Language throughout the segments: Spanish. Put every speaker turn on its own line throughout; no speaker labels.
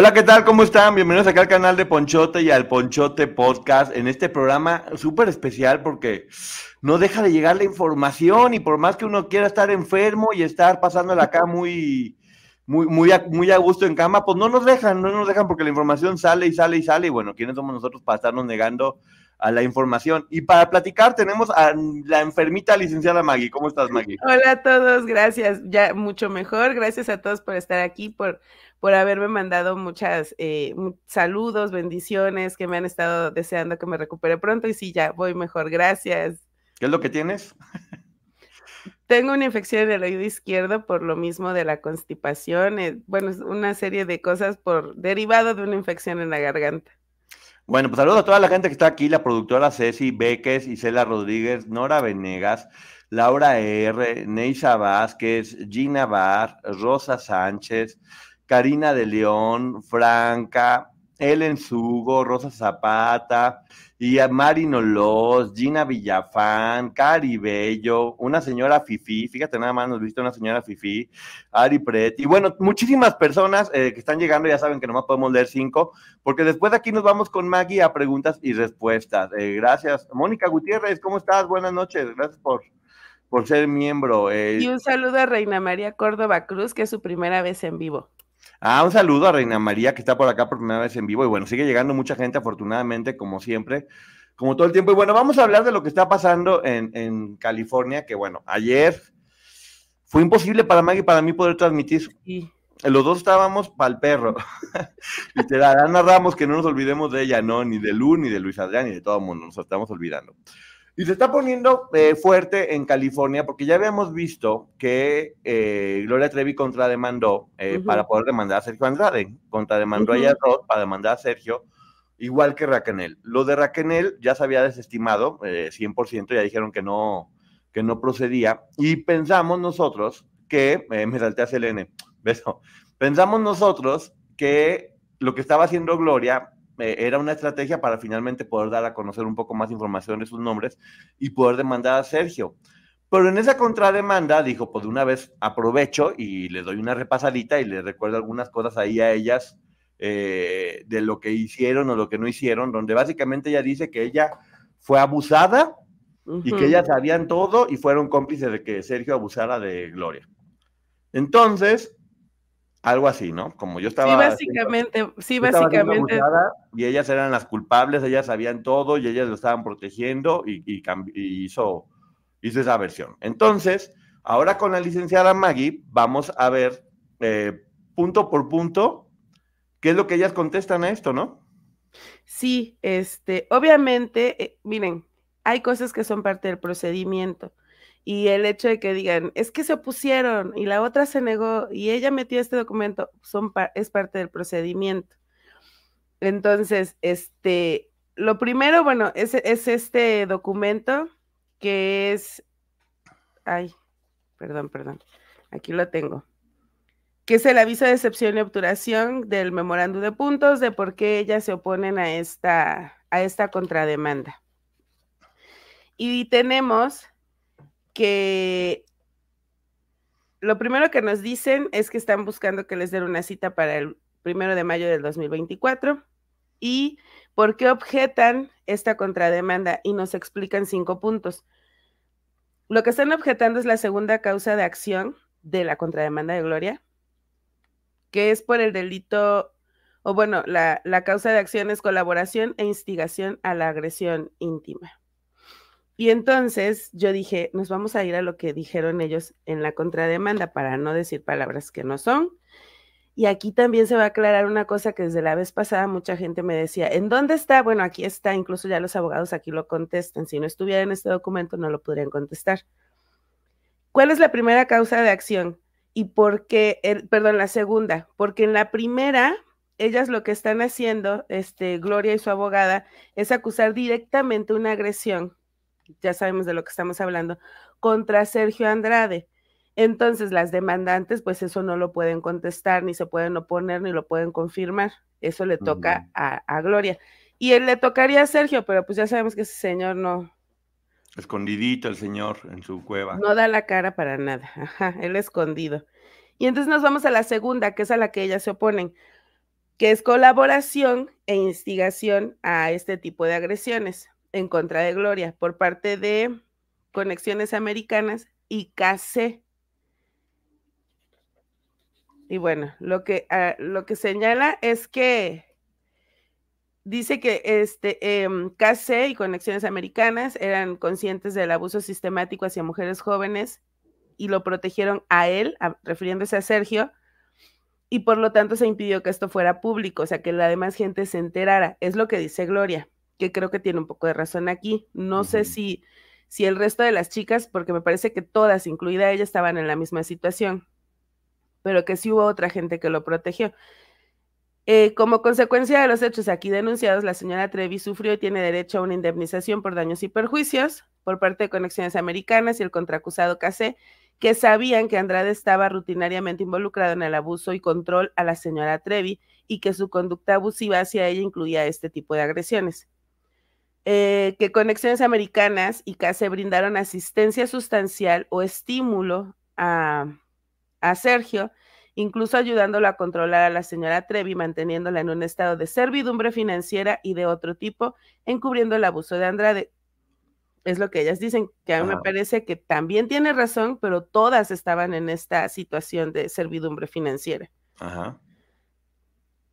Hola, ¿qué tal? ¿Cómo están? Bienvenidos acá al canal de Ponchote y al Ponchote Podcast en este programa súper especial porque no deja de llegar la información y por más que uno quiera estar enfermo y estar pasándola acá muy, muy, muy, a, muy a gusto en cama, pues no nos dejan, no nos dejan porque la información sale y sale y sale y bueno, ¿quiénes somos nosotros para estarnos negando a la información? Y para platicar tenemos a la enfermita licenciada Maggie. ¿Cómo estás, Maggie?
Hola a todos, gracias. Ya mucho mejor. Gracias a todos por estar aquí, por por haberme mandado muchas eh, saludos, bendiciones, que me han estado deseando que me recupere pronto y sí, ya voy mejor, gracias.
¿Qué es lo que tienes?
Tengo una infección en el oído izquierdo por lo mismo de la constipación, eh, bueno, es una serie de cosas por derivado de una infección en la garganta.
Bueno, pues saludos a toda la gente que está aquí, la productora Ceci Beques, Isela Rodríguez, Nora Venegas, Laura R., Neisa Vázquez, Gina Bar, Rosa Sánchez, Karina de León, Franca, Ellen Sugo, Rosa Zapata, y a Mari Nolos, Gina Villafán, Cari Bello, una señora Fifi, fíjate nada más, nos viste una señora Fifi, Ari Pret, y bueno, muchísimas personas eh, que están llegando, ya saben que nomás podemos leer cinco, porque después de aquí nos vamos con Maggie a preguntas y respuestas. Eh, gracias. Mónica Gutiérrez, ¿cómo estás? Buenas noches, gracias por, por ser miembro.
Eh. Y un saludo a Reina María Córdoba Cruz, que es su primera vez en vivo.
Ah, un saludo a Reina María, que está por acá por primera vez en vivo. Y bueno, sigue llegando mucha gente, afortunadamente, como siempre, como todo el tiempo. Y bueno, vamos a hablar de lo que está pasando en, California, que bueno, ayer fue imposible para Maggie y para mí poder transmitir. Los dos estábamos para el perro. Literal, Ana Ramos, que no nos olvidemos de ella, no, ni de Lu, ni de Luis Adrián, ni de todo el mundo, nos estamos olvidando. Y se está poniendo eh, fuerte en California porque ya habíamos visto que eh, Gloria Trevi contrademandó eh, para poder demandar a Sergio Andrade. Contrademandó a ella para demandar a Sergio, igual que Raquel. Lo de Raquel ya se había desestimado 100%, ya dijeron que no, que no procedía. Y pensamos nosotros que, me salté a Selene, beso, pensamos nosotros que lo que estaba haciendo Gloria eh, era una estrategia para finalmente poder dar a conocer un poco más información de sus nombres y poder demandar a Sergio. Pero en esa contrademanda dijo, pues de una vez aprovecho y le doy una repasadita y le recuerdo algunas cosas ahí a ellas eh, de lo que hicieron o lo que no hicieron, donde básicamente ella dice que ella fue abusada y que ellas sabían todo y fueron cómplices de que Sergio abusara de Gloria. Entonces, algo así, ¿no? Como yo estaba.
Sí, básicamente, sí, básicamente.
y ellas eran las culpables, ellas sabían todo y ellas lo estaban protegiendo y, hizo, hizo esa versión. Entonces, ahora con la licenciada Maggie, vamos a ver eh, punto por punto qué es lo que ellas contestan a esto, ¿no?
Sí, este, obviamente, eh, miren, hay cosas que son parte del procedimiento y el hecho de que digan, es que se opusieron y la otra se negó y ella metió este documento, son es parte del procedimiento. Entonces, este, lo primero, bueno, es, es este documento que es, ay, perdón, perdón, aquí lo tengo, que es el aviso de excepción y obturación del memorándum de puntos de por qué ellas se oponen a esta, a esta contrademanda. Y tenemos que lo primero que nos dicen es que están buscando que les den una cita para el primero de mayo del 2024 y por qué objetan esta contrademanda y nos explican cinco puntos. lo que están objetando es la segunda causa de acción de la contrademanda de Gloria, que es por el delito, o bueno, la, la causa de acción es colaboración e instigación a la agresión íntima. Y entonces yo dije, nos vamos a ir a lo que dijeron ellos en la contrademanda para no decir palabras que no son. Y aquí también se va a aclarar una cosa que desde la vez pasada mucha gente me decía, ¿en dónde está? Bueno, aquí está, incluso ya los abogados aquí lo contestan. Si no estuviera en este documento no lo podrían contestar. ¿Cuál es la primera causa de acción? Y por qué, perdón, la segunda, porque en la primera ellas lo que están haciendo, este, Gloria y su abogada, es acusar directamente una agresión ya sabemos de lo que estamos hablando, contra Sergio Andrade. Entonces, las demandantes, pues eso no lo pueden contestar, ni se pueden oponer, ni lo pueden confirmar. Eso le toca a, Gloria. Y él le tocaría a Sergio, pero pues ya sabemos que ese señor no.
Escondidito el señor en su cueva.
No da la cara para nada. Ajá, él escondido. Y entonces nos vamos a la segunda, que es a la que ellas se oponen, que es colaboración e instigación a este tipo de agresiones en contra de Gloria por parte de Conexiones Americanas y KC. Y bueno, lo que, uh, lo que señala es que dice que este, eh, KC y Conexiones Americanas eran conscientes del abuso sistemático hacia mujeres jóvenes y lo protegieron a él, refiriéndose a Sergio, y por lo tanto se impidió que esto fuera público, o sea, que la demás gente se enterara. Es lo que dice Gloria que creo que tiene un poco de razón aquí. No sé si, si el resto de las chicas, porque me parece que todas, incluida ella, estaban en la misma situación, pero que sí hubo otra gente que lo protegió. Eh, como consecuencia de los hechos aquí denunciados, la señora Trevi sufrió y tiene derecho a una indemnización por daños y perjuicios por parte de Conexiones Americanas y el contraacusado Casé, que sabían que Andrade estaba rutinariamente involucrado en el abuso y control a la señora Trevi y que su conducta abusiva hacia ella incluía este tipo de agresiones. Eh, que Conexiones Americanas y CASE brindaron asistencia sustancial o estímulo a, a Sergio, incluso ayudándolo a controlar a la señora Trevi, manteniéndola en un estado de servidumbre financiera y de otro tipo, encubriendo el abuso de Andrade. Es lo que ellas dicen, que a mí me parece que también tiene razón, pero todas estaban en esta situación de servidumbre financiera. Ajá.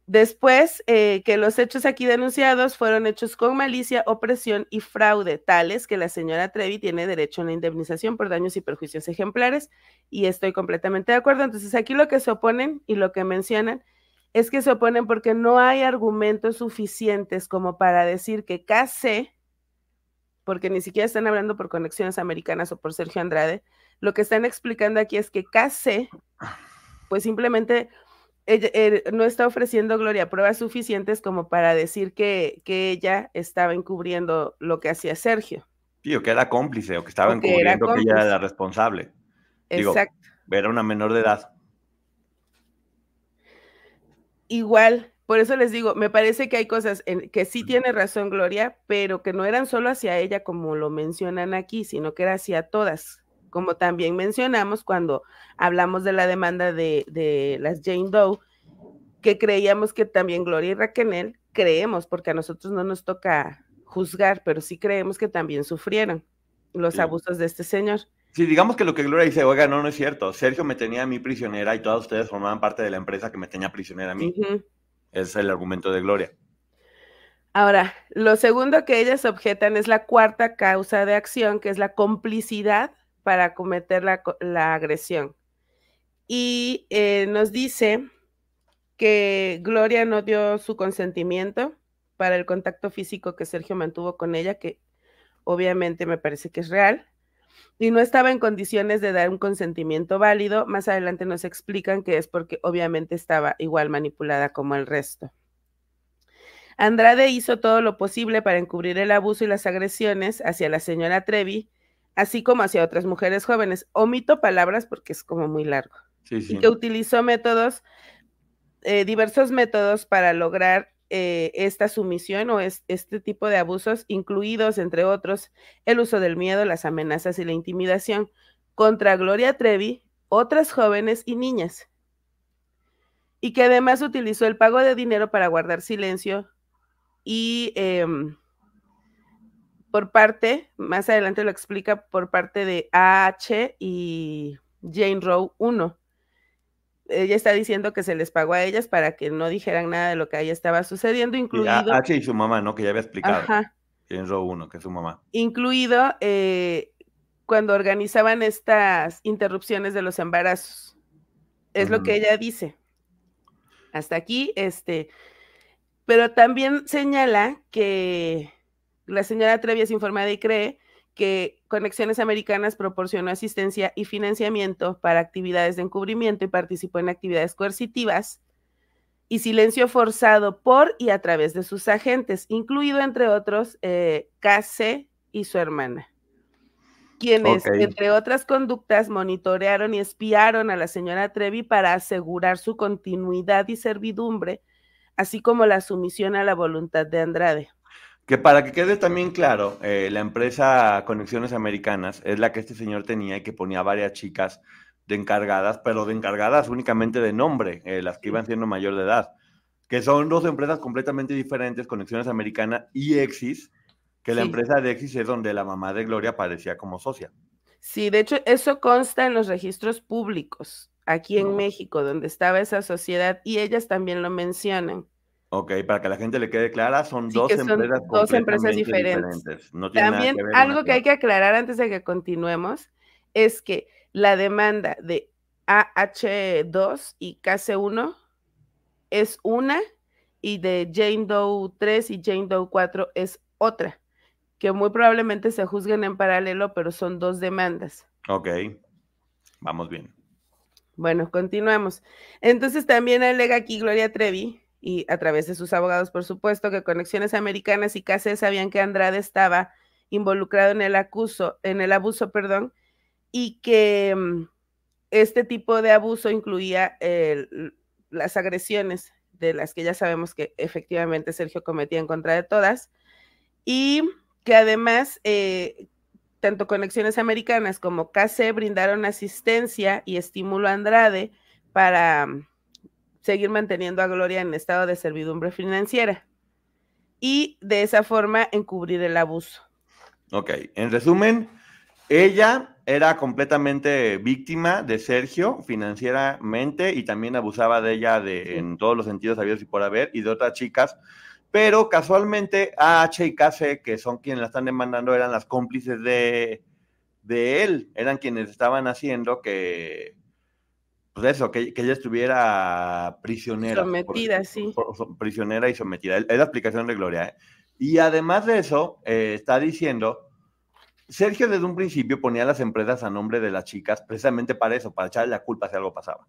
Después, eh, que los hechos aquí denunciados fueron hechos con malicia, opresión y fraude, tales que la señora Trevi tiene derecho a una indemnización por daños y perjuicios ejemplares, y estoy completamente de acuerdo. Entonces, aquí lo que se oponen y lo que mencionan es que se oponen porque no hay argumentos suficientes como para decir que KC, porque ni siquiera están hablando por conexiones americanas o por Sergio Andrade, lo que están explicando aquí es que KC, pues simplemente ella, no está ofreciendo Gloria pruebas suficientes como para decir que, que, ella estaba encubriendo lo que hacía Sergio.
Sí, o que era cómplice, o que estaba encubriendo que ella era la responsable. Exacto. era una menor de edad.
Igual, por eso les digo, me parece que hay cosas en, que sí tiene razón Gloria, pero que no eran solo hacia ella como lo mencionan aquí, sino que era hacia todas como también mencionamos cuando hablamos de la demanda de, las Jane Doe, que creíamos que también Gloria y Raquel creemos, porque a nosotros no nos toca juzgar, pero sí creemos que también sufrieron los abusos de este señor.
Sí, digamos que lo que Gloria dice, oiga, no, no es cierto. Sergio me tenía a mí prisionera y todas ustedes formaban parte de la empresa que me tenía prisionera a mí. Es el argumento de Gloria.
Ahora, lo segundo que ellas objetan es la cuarta causa de acción, que es la complicidad para cometer la, agresión. Y eh, nos dice que Gloria no dio su consentimiento para el contacto físico que Sergio mantuvo con ella, que obviamente me parece que es real, y no estaba en condiciones de dar un consentimiento válido. Más adelante nos explican que es porque obviamente estaba igual manipulada como el resto. Andrade hizo todo lo posible para encubrir el abuso y las agresiones hacia la señora Trevi, así como hacia otras mujeres jóvenes. Omito palabras porque es como muy largo. Y que utilizó métodos, eh, diversos métodos para lograr eh, esta sumisión o este tipo de abusos, incluidos, entre otros, el uso del miedo, las amenazas y la intimidación contra Gloria Trevi, otras jóvenes y niñas. Y que además utilizó el pago de dinero para guardar silencio y... Em, por parte, más adelante lo explica por parte de AH y Jane Rowe 1. Ella está diciendo que se les pagó a ellas para que no dijeran nada de lo que ahí estaba sucediendo, incluido.
H y su mamá, ¿no? Que ya había explicado. Jane Rowe 1, que es su mamá.
Incluido eh, cuando organizaban estas interrupciones de los embarazos. Es lo que ella dice. Hasta aquí, este. Pero también señala que la señora Trevi es informada y cree que Conexiones Americanas proporcionó asistencia y financiamiento para actividades de encubrimiento y participó en actividades coercitivas y silencio forzado por y a través de sus agentes, incluido entre otros eh, KC y su hermana, quienes, entre otras conductas, monitorearon y espiaron a la señora Trevi para asegurar su continuidad y servidumbre, así como la sumisión a la voluntad de Andrade.
Que para que quede también claro, eh, la empresa Conexiones Americanas es la que este señor tenía y que ponía varias chicas de encargadas, pero de encargadas únicamente de nombre, eh, las que iban siendo mayor de edad, que son dos empresas completamente diferentes, Conexiones Americanas y Exis, que la empresa de Exis es donde la mamá de Gloria aparecía como socia.
Sí, de hecho, eso consta en los registros públicos aquí en México, donde estaba esa sociedad, y ellas también lo mencionan.
Ok, para que la gente le quede clara, son dos empresas
dos empresas diferentes. También algo que hay que aclarar antes de que continuemos es que la demanda de AH2 y KC1 es una y de Jane Doe 3 y Jane Doe 4 es otra, que muy probablemente se juzguen en paralelo, pero son dos demandas.
Ok, vamos bien.
Bueno, continuamos. Entonces también alega aquí Gloria Trevi y a través de sus abogados, por supuesto, que Conexiones Americanas y KC sabían que Andrade estaba involucrado en el acuso, en el abuso, perdón, y que mm, este tipo de abuso incluía las agresiones de las que ya sabemos que efectivamente Sergio cometía en contra de todas, y que además eh, tanto Conexiones Americanas como KC brindaron asistencia y estímulo a Andrade para mm, seguir manteniendo a Gloria en estado de servidumbre financiera y de esa forma encubrir el abuso.
Ok, en resumen, ella era completamente víctima de Sergio financieramente y también abusaba de ella de, en todos los sentidos habidos y por haber y de otras chicas, pero casualmente AH y KC, que son quienes la están demandando, eran las cómplices de, de él, eran quienes estaban haciendo que, pues eso, que, ella estuviera prisionera.
Sometida, sí.
prisionera y sometida. Es la explicación de Gloria. ¿eh? Y además de eso, eh, está diciendo, Sergio desde un principio ponía las empresas a nombre de las chicas precisamente para eso, para echarle la culpa si algo pasaba.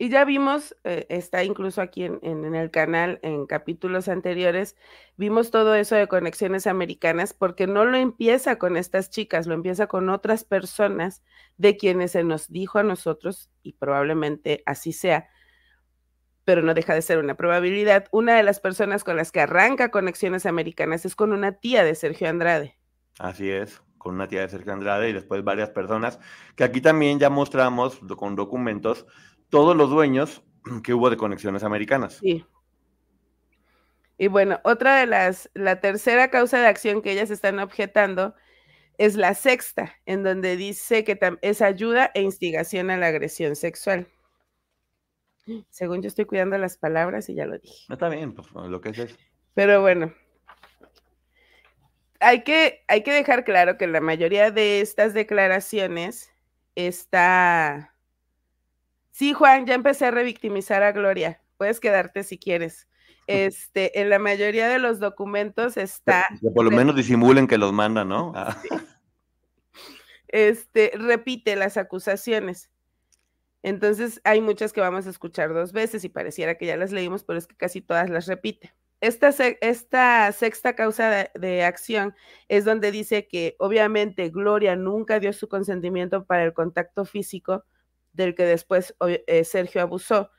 Y ya vimos, eh, está incluso aquí en, el canal, en capítulos anteriores, vimos todo eso de conexiones americanas, porque no lo empieza con estas chicas, lo empieza con otras personas de quienes se nos dijo a nosotros, y probablemente así sea, pero no deja de ser una probabilidad. Una de las personas con las que arranca conexiones americanas es con una tía de Sergio Andrade.
Así es, con una tía de Sergio Andrade y después varias personas, que aquí también ya mostramos con documentos todos los dueños que hubo de conexiones americanas.
Sí. Y bueno, otra de las, la tercera causa de acción que ellas están objetando es la sexta, en donde dice que es ayuda e instigación a la agresión sexual. Según yo estoy cuidando las palabras y ya lo dije.
No está bien, pues lo que es eso.
Pero bueno, hay que, hay que dejar claro que la mayoría de estas declaraciones está Sí, Juan, ya empecé a revictimizar a Gloria. Puedes quedarte si quieres. Este, en la mayoría de los documentos está.
Que por lo menos disimulen que los mandan, ¿no? Ah.
Este, repite las acusaciones. Entonces, hay muchas que vamos a escuchar dos veces y pareciera que ya las leímos, pero es que casi todas las repite. Esta, esta sexta causa de, acción es donde dice que obviamente Gloria nunca dio su consentimiento para el contacto físico del que después eh, Sergio abusó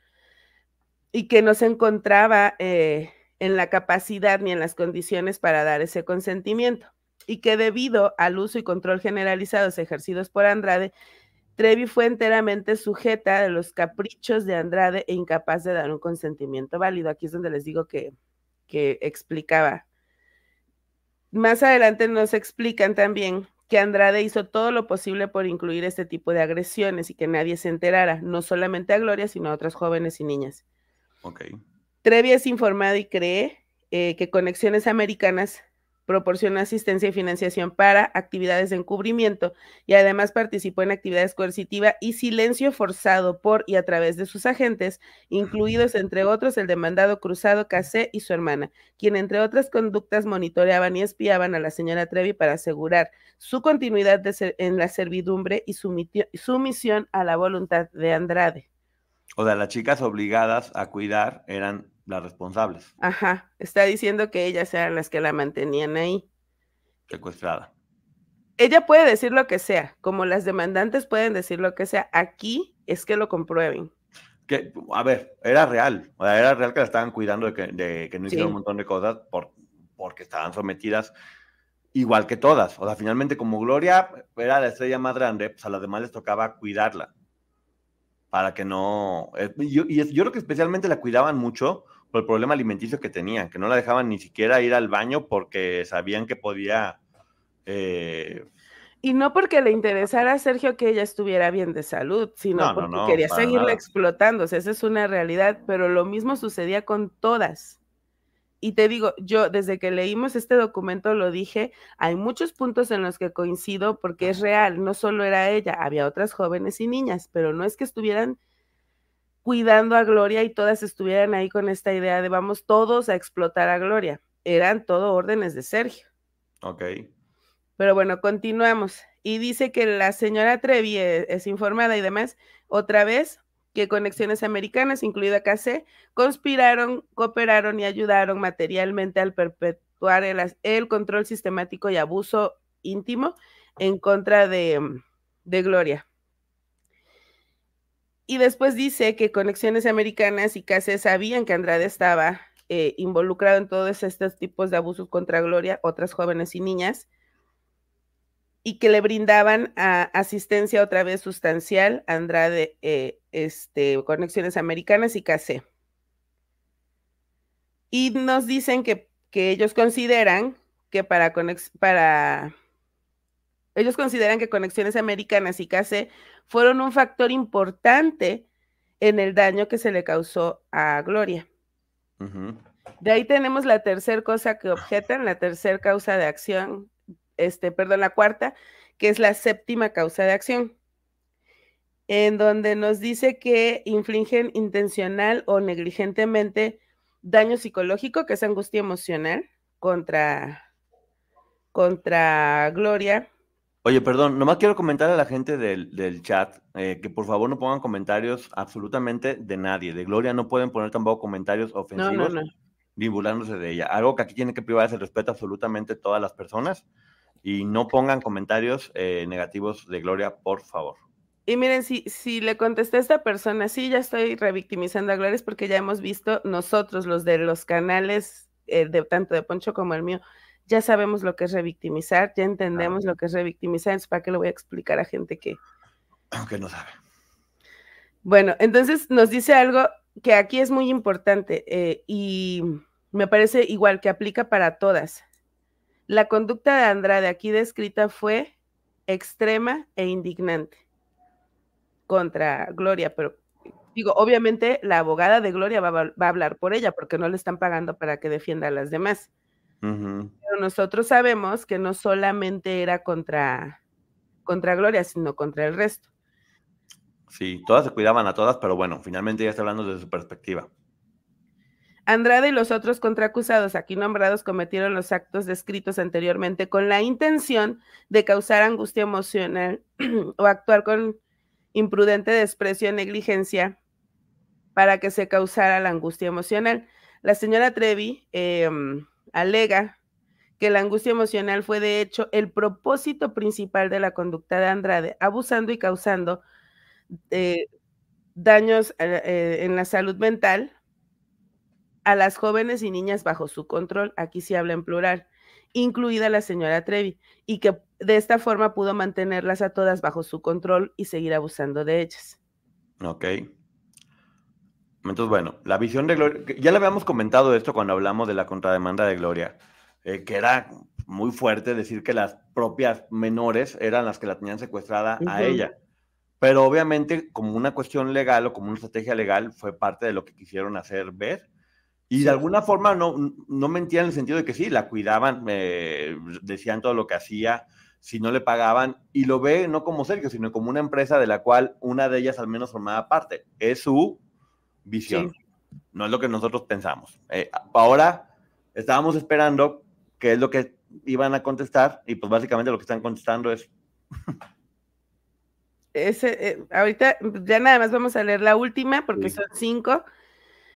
y que no se encontraba eh, en la capacidad ni en las condiciones para dar ese consentimiento y que debido al uso y control generalizados ejercidos por Andrade, Trevi fue enteramente sujeta de los caprichos de Andrade e incapaz de dar un consentimiento válido. Aquí es donde les digo que, que explicaba más adelante nos explican también que Andrade hizo todo lo posible por incluir este tipo de agresiones y que nadie se enterara, no solamente a Gloria, sino a otras jóvenes y niñas.
Ok.
Trevi es informada y cree eh, que Conexiones Americanas proporciona asistencia y financiación para actividades de encubrimiento y además participó en actividades coercitivas y silencio forzado por y a través de sus agentes, incluidos entre otros el demandado Cruzado Casé y su hermana, quien entre otras conductas monitoreaban y espiaban a la señora Trevi para asegurar su continuidad en la servidumbre y su sumisión a la voluntad de Andrade.
O sea, las chicas obligadas a cuidar eran las responsables.
Ajá, está diciendo que ellas eran las que la mantenían ahí.
Secuestrada.
Ella puede decir lo que sea, como las demandantes pueden decir lo que sea. Aquí es que lo comprueben.
Que, a ver, era real, o sea, era real que la estaban cuidando de que, de que no hicieron un montón de cosas por, porque estaban sometidas igual que todas. O sea, finalmente como Gloria era la estrella más grande, pues a las demás les tocaba cuidarla para que no... Eh, yo, y yo creo que especialmente la cuidaban mucho por el problema alimenticio que tenían, que no la dejaban ni siquiera ir al baño porque sabían que podía... Eh,
y no porque le interesara a Sergio que ella estuviera bien de salud, sino porque quería seguirla explotando. O sea, esa es una realidad, pero lo mismo sucedía con todas y te digo, yo desde que leímos este documento lo dije, hay muchos puntos en los que coincido porque es real, no solo era ella, había otras jóvenes y niñas, pero no es que estuvieran cuidando a Gloria y todas estuvieran ahí con esta idea de vamos todos a explotar a Gloria. Eran todo órdenes de Sergio.
Ok.
Pero bueno, continuamos. Y dice que la señora Trevi es, es informada y demás. Otra vez, que Conexiones Americanas, incluida KC, conspiraron, cooperaron y ayudaron materialmente al perpetuar el, control sistemático y abuso íntimo en contra de, Gloria. Y después dice que Conexiones Americanas y KC sabían que Andrade estaba eh, involucrado en todos estos tipos de abusos contra Gloria, otras jóvenes y niñas, y que le brindaban asistencia otra vez sustancial a Andrade, eh, este, Conexiones Americanas y CACE. Y nos dicen que, que ellos consideran que para, para ellos consideran que Conexiones Americanas y CACE fueron un factor importante en el daño que se le causó a Gloria. De ahí tenemos la tercera cosa que objetan, la tercera causa de acción este, perdón, la cuarta, que es la séptima causa de acción, en donde nos dice que infligen intencional o negligentemente daño psicológico, que es angustia emocional, contra, contra Gloria.
Oye, perdón, nomás quiero comentar a la gente del, chat eh, que por favor no pongan comentarios absolutamente de nadie. De Gloria no pueden poner tampoco comentarios ofensivos ni burlándose de ella. Algo que aquí tiene que privar es el respeto absolutamente todas las personas y no pongan comentarios eh, negativos de Gloria, por favor.
Y miren, si, si le contesté a esta persona, sí, ya estoy revictimizando a Gloria, es porque ya hemos visto nosotros, los de los canales, eh, de, tanto de Poncho como el mío, ya sabemos lo que es revictimizar, ya entendemos lo que es revictimizar, entonces ¿para qué lo voy a explicar a gente que...
Aunque no sabe.
Bueno, entonces nos dice algo que aquí es muy importante eh, y me parece igual que aplica para todas. La conducta de Andrade aquí descrita fue extrema e indignante contra Gloria, pero digo, obviamente la abogada de Gloria va, a hablar por ella porque no le están pagando para que defienda a las demás. Pero nosotros sabemos que no solamente era contra, contra Gloria, sino contra el resto.
Sí, todas se cuidaban a todas, pero bueno, finalmente ya está hablando desde su perspectiva.
Andrade y los otros contraacusados aquí nombrados cometieron los actos descritos anteriormente con la intención de causar angustia emocional o actuar con imprudente desprecio o negligencia para que se causara la angustia emocional. La señora Trevi em, alega que la angustia emocional fue de hecho el propósito principal de la conducta de Andrade, abusando y causando eh, daños eh, eh, en la salud mental a las jóvenes y niñas bajo su control, aquí se habla en plural, incluida la señora Trevi, y que de esta forma pudo mantenerlas a todas bajo su control y seguir abusando de ellas.
Ok. Entonces, bueno, la visión de Gloria, ya le habíamos comentado esto cuando hablamos de la contrademanda de Gloria, eh, que era muy fuerte decir que las propias menores eran las que la tenían secuestrada a ella. Pero obviamente, como una cuestión legal o como una estrategia legal, fue parte de lo que quisieron hacer ver. Y de alguna forma no, no mentían en el sentido de que sí, la cuidaban, decían todo lo que hacía, si no le pagaban, y lo ve no como Sergio, sino como una empresa de la cual una de ellas al menos formaba parte. Es su visión, no es lo que nosotros pensamos. Eh, ahora estábamos esperando qué es lo que iban a contestar, y pues básicamente lo que están contestando es...
Ese, eh, ahorita ya nada más vamos a leer la última porque son cinco.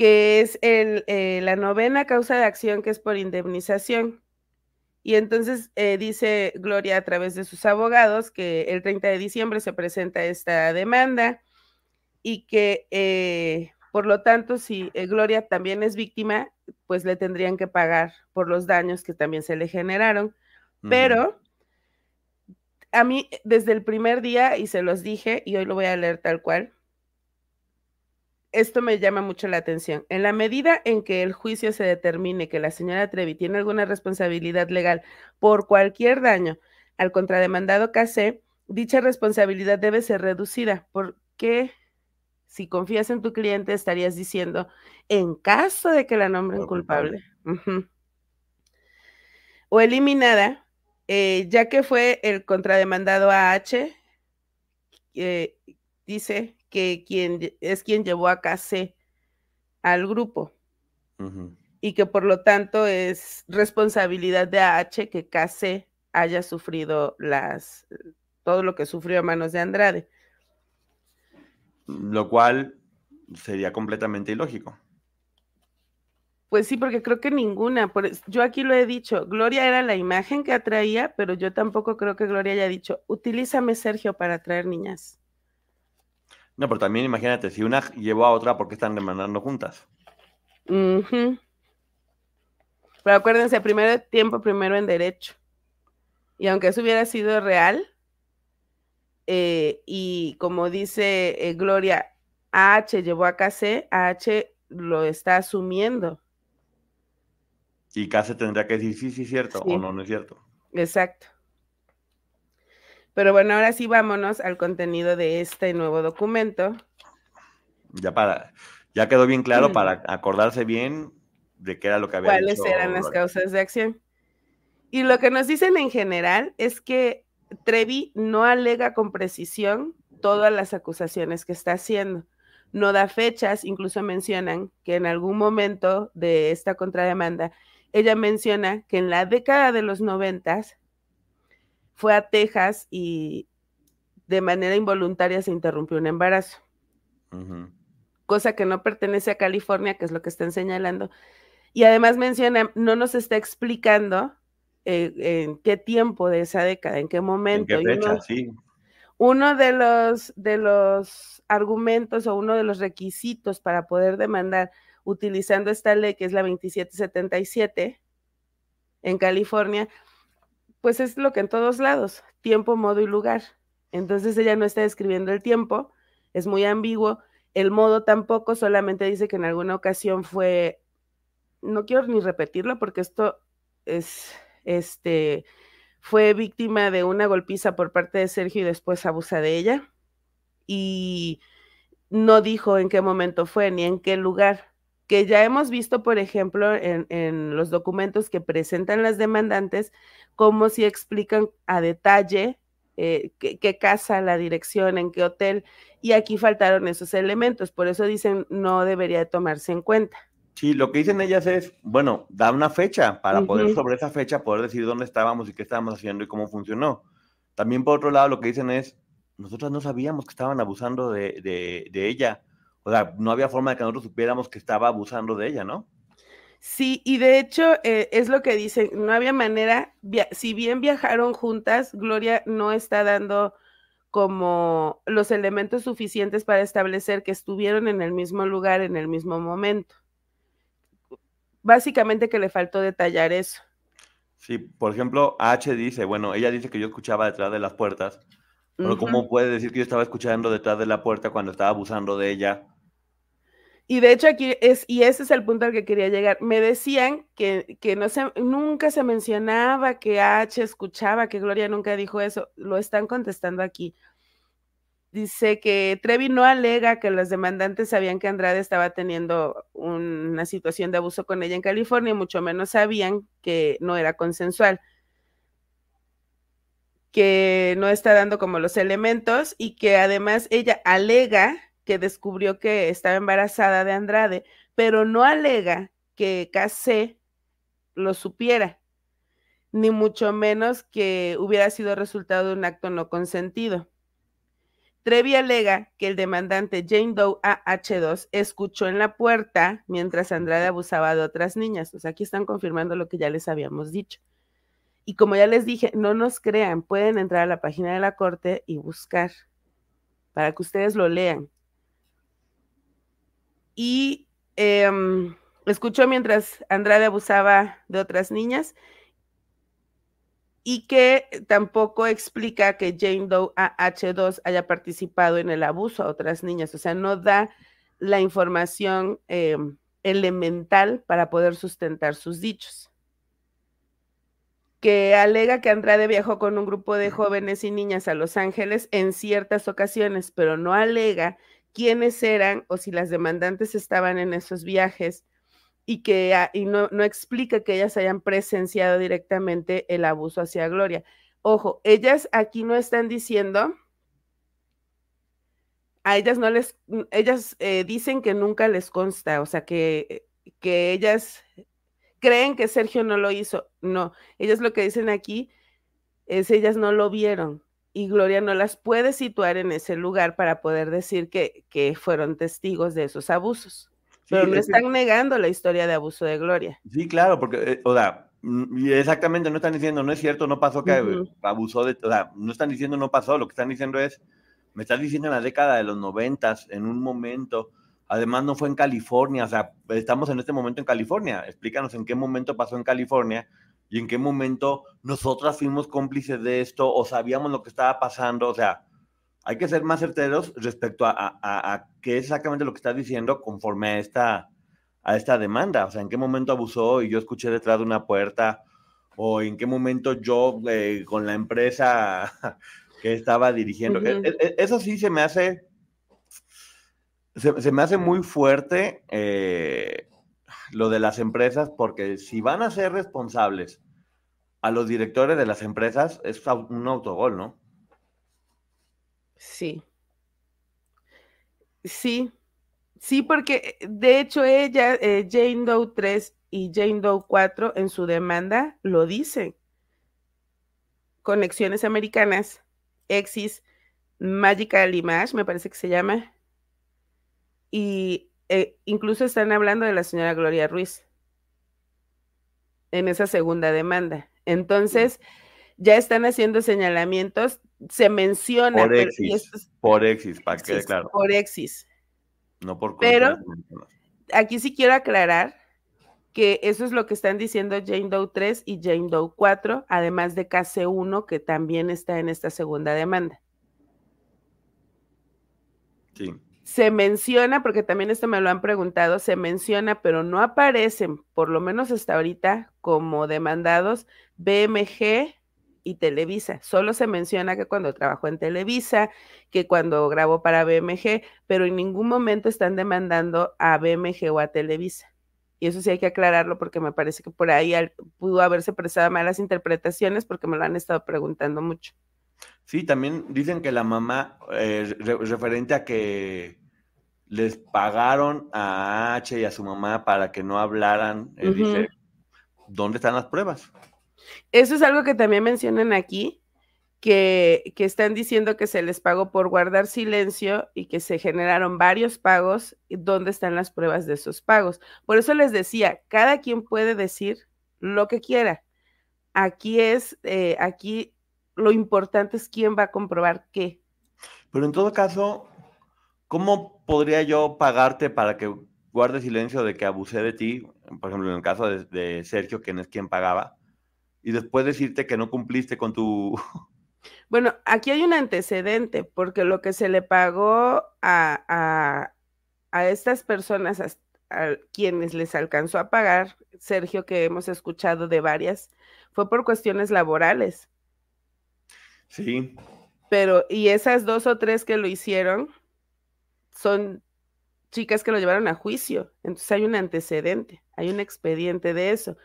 que es el, eh, la novena causa de acción que es por indemnización. Y entonces eh, dice Gloria a través de sus abogados que el 30 de diciembre se presenta esta demanda y que eh, por lo tanto si Gloria también es víctima, pues le tendrían que pagar por los daños que también se le generaron. Pero a mí desde el primer día, y se los dije, y hoy lo voy a leer tal cual, esto me llama mucho la atención. En la medida en que el juicio se determine que la señora Trevi tiene alguna responsabilidad legal por cualquier daño al contrademandado KC, dicha responsabilidad debe ser reducida. Porque si confías en tu cliente, estarías diciendo, en caso de que la nombren culpable. O eliminada, eh, ya que fue el contrademandado AH, eh, dice que quien, es quien llevó a KC al grupo. Y que por lo tanto es responsabilidad de AH que KC haya sufrido las todo lo que sufrió a manos de Andrade.
Lo cual sería completamente ilógico.
Pues sí, porque creo que ninguna, yo aquí lo he dicho, Gloria era la imagen que atraía, pero yo tampoco creo que Gloria haya dicho, utilízame Sergio para atraer niñas.
No, pero también imagínate, si una llevó a otra, ¿por qué están demandando juntas?
Pero acuérdense, primero tiempo, primero en derecho. Y aunque eso hubiera sido real, eh, y como dice eh, Gloria, AH llevó a KC, AH lo está asumiendo.
Y KC tendría que decir sí, sí, cierto, o no, no es cierto.
Exacto. Pero bueno, ahora sí vámonos al contenido de este nuevo documento.
Ya para, ya quedó bien claro para acordarse bien de qué era lo que había
¿Cuáles eran las causas de acción? Y lo que nos dicen en general es que Trevi no alega con precisión todas las acusaciones que está haciendo. No da fechas, incluso mencionan que en algún momento de esta contrademanda, ella menciona que en la década de los noventas fue a Texas y de manera involuntaria se interrumpió un embarazo. Cosa que no pertenece a California, que es lo que están señalando. Y además menciona, no nos está explicando eh, en qué tiempo de esa década, en qué momento.
¿En qué fecha? Uno, sí.
uno de los, de los argumentos o uno de los requisitos para poder demandar utilizando esta ley, que es la 2777 en California, pues es lo que en todos lados, tiempo, modo y lugar. Entonces ella no está describiendo el tiempo, es muy ambiguo. El modo tampoco, solamente dice que en alguna ocasión fue, no quiero ni repetirlo porque esto es, este, fue víctima de una golpiza por parte de Sergio y después abusa de ella. Y no dijo en qué momento fue ni en qué lugar que ya hemos visto, por ejemplo, en, los documentos que presentan las demandantes, cómo si explican a detalle eh, qué, casa, la dirección, en qué hotel, y aquí faltaron esos elementos, por eso dicen no debería tomarse en cuenta.
Sí, lo que dicen ellas es, bueno, da una fecha para poder sobre esa fecha poder decir dónde estábamos y qué estábamos haciendo y cómo funcionó. También por otro lado lo que dicen es, nosotros no sabíamos que estaban abusando de ella o sea, no había forma de que nosotros supiéramos que estaba abusando de ella, ¿no?
Sí, y de hecho eh, es lo que dicen, no había manera, si bien viajaron juntas, Gloria no está dando como los elementos suficientes para establecer que estuvieron en el mismo lugar en el mismo momento. Básicamente que le faltó detallar eso.
Sí, por ejemplo, H dice, bueno, ella dice que yo escuchaba detrás de las puertas, pero ¿cómo puede decir que yo estaba escuchando detrás de la puerta cuando estaba abusando de ella?
Y de hecho aquí es, y ese es el punto al que quería llegar, me decían que, que no se, nunca se mencionaba que H escuchaba, que Gloria nunca dijo eso, lo están contestando aquí. Dice que Trevi no alega que los demandantes sabían que Andrade estaba teniendo una situación de abuso con ella en California, y mucho menos sabían que no era consensual, que no está dando como los elementos y que además ella alega que descubrió que estaba embarazada de Andrade, pero no alega que Casé lo supiera, ni mucho menos que hubiera sido resultado de un acto no consentido. Trevi alega que el demandante Jane Doe AH2 escuchó en la puerta mientras Andrade abusaba de otras niñas. O sea, aquí están confirmando lo que ya les habíamos dicho. Y como ya les dije, no nos crean, pueden entrar a la página de la corte y buscar para que ustedes lo lean. Y em, escuchó mientras Andrade abusaba de otras niñas y que tampoco explica que Jane Doe AH2 haya participado en el abuso a otras niñas, o sea, no da la información eh, elemental para poder sustentar sus dichos. Que alega que Andrade viajó con un grupo de jóvenes y niñas a Los Ángeles en ciertas ocasiones, pero no alega quiénes eran o si las demandantes estaban en esos viajes y que ah, y no, no explica que ellas hayan presenciado directamente el abuso hacia Gloria. Ojo, ellas aquí no están diciendo, a ellas no les, ellas eh, dicen que nunca les consta, o sea, que, que ellas creen que Sergio no lo hizo. No, ellas lo que dicen aquí es ellas no lo vieron y Gloria no las puede situar en ese lugar para poder decir que, que fueron testigos de esos abusos. Pero no están negando la historia de abuso de Gloria.
Sí, claro, porque, eh, o sea, mm, exactamente, no están diciendo, no es cierto, no pasó que abusó de, o sea, no están diciendo no pasó, lo que están diciendo es, me estás diciendo en la década de los noventas, en un momento, además no fue en California, o sea, estamos en este momento en California, explícanos en qué momento pasó en California y en qué momento nosotras fuimos cómplices de esto o sabíamos lo que estaba pasando, o sea, hay que ser más certeros respecto a, qué es exactamente lo que está diciendo conforme a esta, a esta demanda. O sea, en qué momento abusó y yo escuché detrás de una puerta, o en qué momento yo eh, con la empresa que estaba dirigiendo. E, e, eso sí se me hace, se, me hace muy fuerte eh, lo de las empresas, porque si van a ser responsables a los directores de las empresas, es un autogol, ¿no?
Sí. Sí, sí, porque eh, de hecho ella, eh, Jane Doe 3 y Jane Doe 4 en su demanda lo dicen. Conexiones Americanas, Exis, Magical Image, me parece que se llama. Y eh, incluso están hablando de la señora Gloria Ruiz en esa segunda demanda. Entonces, ya están haciendo señalamientos se menciona.
Por Exis, por Exis, para que quede claro.
Por Exis.
No por
Pero aquí sí quiero aclarar que eso es lo que están diciendo Jane Doe 3 y Jane Doe 4, además de KC1, que también está en esta segunda demanda.
Sí.
Se menciona, porque también esto me lo han preguntado, se menciona, pero no aparecen, por lo menos hasta ahorita, como demandados BMG, y Televisa. Solo se menciona que cuando trabajó en Televisa, que cuando grabó para BMG, pero en ningún momento están demandando a BMG o a Televisa. Y eso sí hay que aclararlo porque me parece que por ahí pudo haberse prestado malas interpretaciones porque me lo han estado preguntando mucho.
Sí, también dicen que la mamá, eh, referente a que les pagaron a H y a su mamá para que no hablaran, eh, ¿dónde están las pruebas?
Eso es algo que también mencionan aquí, que, que, están diciendo que se les pagó por guardar silencio y que se generaron varios pagos. ¿Dónde están las pruebas de esos pagos? Por eso les decía, cada quien puede decir lo que quiera. Aquí es, eh, aquí lo importante es quién va a comprobar qué.
Pero en todo caso, ¿cómo podría yo pagarte para que guarde silencio de que abusé de ti? Por ejemplo, en el caso de, de Sergio, quien es quien pagaba, y después decirte que no cumpliste con tu
Bueno, aquí hay un antecedente, porque lo que se le pagó a, a, estas personas, a, quienes les alcanzó a pagar, Sergio, que hemos escuchado de varias, fue por cuestiones laborales.
Sí.
Pero, y esas dos o tres que lo hicieron son chicas que lo llevaron a juicio. Entonces hay un antecedente, hay un expediente de eso.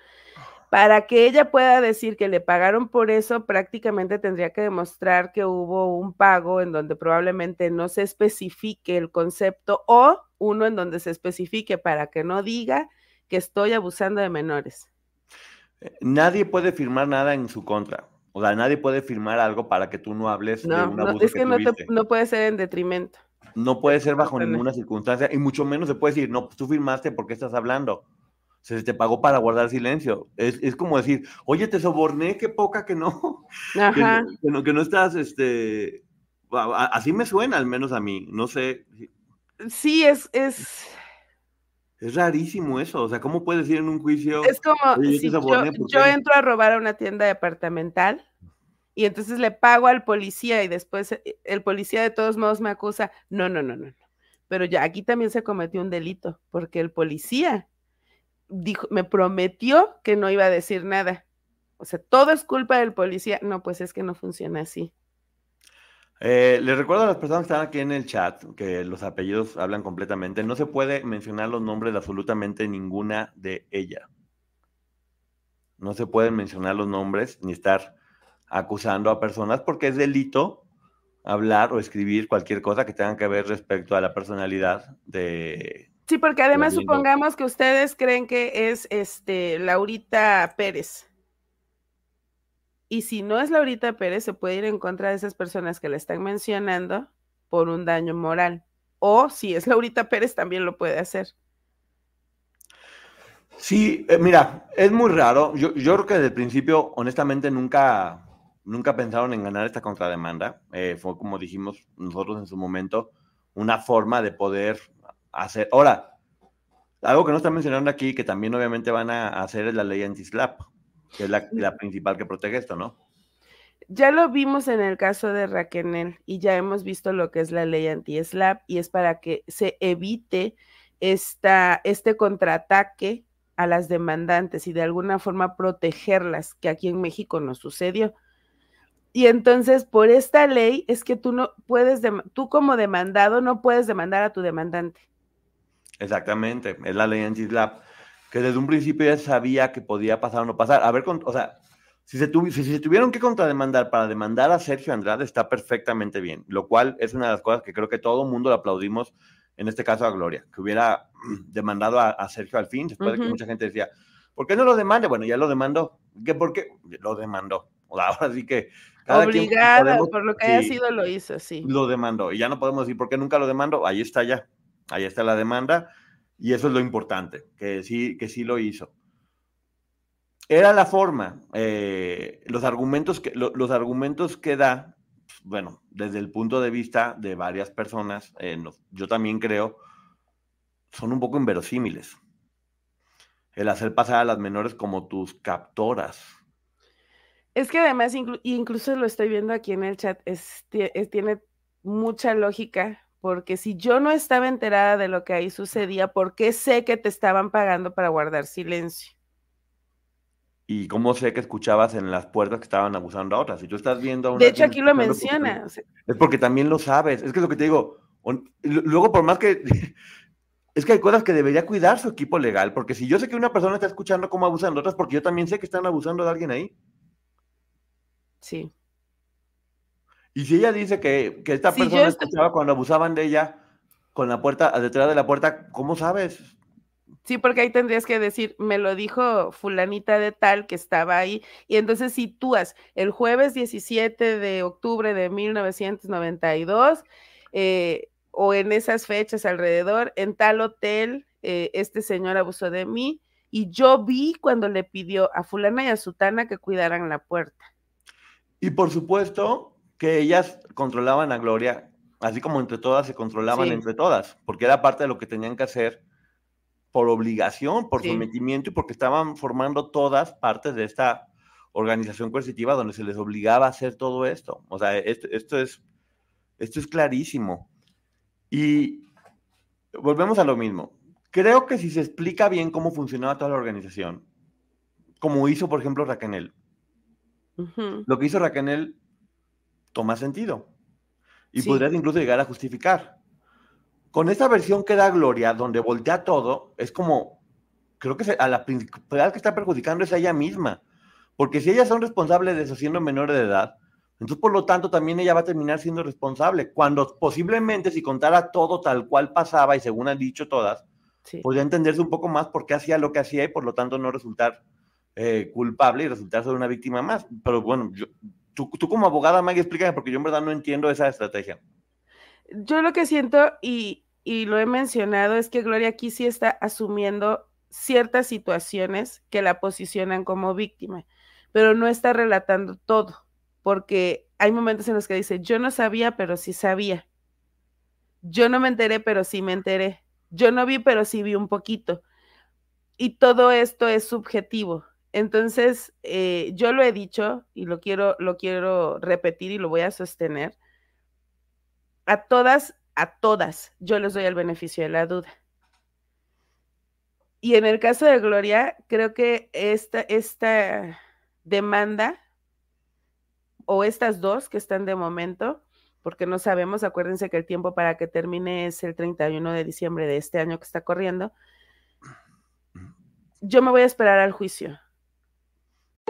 Para que ella pueda decir que le pagaron por eso, prácticamente tendría que demostrar que hubo un pago en donde probablemente no se especifique el concepto o uno en donde se especifique para que no diga que estoy abusando de menores.
Eh, nadie puede firmar nada en su contra. O sea, nadie puede firmar algo para que tú no hables de un abuso
no, es que, no, no puede ser en detrimento.
No puede ser bajo ninguna circunstancia y mucho menos se puede decir, no, pues tú firmaste porque estás hablando se te pagó para guardar silencio. Es, como decir, oye, te soborné, qué poca que no. Ajá. Que, no, que no estás, este, así me suena al menos a mí, no sé.
Sí, es, es...
Es rarísimo eso, o sea, ¿cómo puedes ir en un juicio?
Es como si yo, entro a robar a una tienda departamental y entonces le pago al policía y después eh, el policía de todos modos me acusa. No, no, no, no. Pero ya aquí también se cometió un delito porque el policía dijo, me prometió que no iba a decir nada. O sea, todo es culpa del policía. No, pues es que no funciona así.
Eh, les recuerdo a las personas que están aquí en el chat que los apellidos hablan completamente. No se puede mencionar los nombres de absolutamente ninguna de ellas. No se pueden mencionar los nombres ni estar acusando a personas porque es delito hablar o escribir cualquier cosa que tenga que ver respecto a la personalidad de,
Sí, porque además supongamos que ustedes creen que es este Laurita Pérez. Y si no es Laurita Pérez, se puede ir en contra de esas personas que la están mencionando por un daño moral. O si es Laurita Pérez, también lo puede hacer.
Sí, eh, mira, es muy raro. Yo, creo que desde el principio, honestamente, nunca, nunca pensaron en ganar esta contrademanda. Eh, fue como dijimos nosotros en su momento, una forma de poder hacer. Ahora, algo que no están mencionando aquí, que también obviamente van a hacer es la ley anti-SLAP, que es la, principal que protege esto, ¿no?
Ya lo vimos en el caso de Raquel y ya hemos visto lo que es la ley anti-SLAP y es para que se evite esta, este contraataque a las demandantes y de alguna forma protegerlas, que aquí en México no sucedió. Y entonces, por esta ley es que tú no puedes, tú como demandado no puedes demandar a tu demandante.
Exactamente, es la ley anti-SLAP, que desde un principio ya sabía que podía pasar o no pasar. A ver, o sea, si se, si tuvieron que contrademandar para demandar a Sergio Andrade, está perfectamente bien, lo cual es una de las cosas que creo que todo el mundo le aplaudimos, en este caso a Gloria, que hubiera demandado a, Sergio al fin, después de que mucha gente decía, ¿por qué no lo demande? Bueno, ya lo demandó. ¿Qué, ¿Por qué? Lo demandó. Ahora sí que...
Obligada, por lo que haya sido, lo hizo, sí.
Lo demandó. Y ya no podemos decir, ¿por qué nunca lo demandó? Ahí está ya. Ahí está la demanda y eso es lo importante, que sí, que sí lo hizo. Era la forma, eh, los, argumentos que, los argumentos que da, bueno, desde el punto de vista de varias personas, eh, yo también creo, son un poco inverosímiles. El hacer pasar a las menores como tus captoras.
Es que además, incluso lo estoy viendo aquí en el chat, tiene mucha lógica porque si yo no estaba enterada de lo que ahí sucedía, ¿por qué sé que te estaban pagando para guardar silencio?
¿Y cómo sé que escuchabas en las puertas que estaban abusando a otras? Si tú estás viendo a
una De hecho, aquí lo menciona.
es porque también lo sabes. Es que es lo que te digo. Luego, por más que... Es que hay cosas que debería cuidar su equipo legal, porque si yo sé que una persona está escuchando cómo abusan de otras, porque yo también sé que están abusando de alguien ahí.
Sí.
Y si ella dice que, esta persona escuchaba cuando abusaban de ella con la puerta, detrás de la puerta, ¿cómo sabes?
Sí, porque ahí tendrías que decir, me lo dijo fulanita de tal que estaba ahí, y entonces sitúas el jueves 17 de octubre de 1992, eh, o en esas fechas alrededor, en tal hotel, eh, este señor abusó de mí, y yo vi cuando le pidió a fulana y a sutana que cuidaran la puerta.
Y por supuesto que ellas controlaban a Gloria, así como entre todas se controlaban entre todas, porque era parte de lo que tenían que hacer por obligación, por sometimiento y porque estaban formando todas partes de esta organización coercitiva donde se les obligaba a hacer todo esto. O sea, esto, esto es, esto es clarísimo. Y volvemos a lo mismo. Creo que si se explica bien cómo funcionaba toda la organización, como hizo, por ejemplo, Raquel, lo que hizo Raquel toma sentido. Y podrías incluso llegar a justificar. Con esta versión que da Gloria, donde voltea todo, es como, creo que a la principal que está perjudicando es a ella misma. Porque si ellas son responsables de eso siendo menores de edad, entonces por lo tanto también ella va a terminar siendo responsable. Cuando posiblemente si contara todo tal cual pasaba y según han dicho todas, podría entenderse un poco más por qué hacía lo que hacía y por lo tanto no resultar eh, culpable y resultar ser una víctima más. Pero bueno, tú, tú, como abogada, Maggie, explícame porque yo en verdad no entiendo esa estrategia.
Yo lo que siento, y, y lo he mencionado, es que Gloria aquí sí está asumiendo ciertas situaciones que la posicionan como víctima, pero no está relatando todo, porque hay momentos en los que dice, yo no sabía, pero sí sabía. Yo no me enteré, pero sí me enteré. Yo no vi, pero sí vi un poquito. Y todo esto es subjetivo. Entonces, eh, yo lo he dicho y lo quiero, lo quiero repetir y lo voy a sostener. A todas a todas yo les doy el beneficio de la duda. Y en el caso de Gloria, creo que esta, esta demanda o estas dos que están de momento, porque no sabemos, acuérdense que el tiempo para que termine es el 31 de diciembre de este año que está corriendo, yo me voy a esperar al juicio.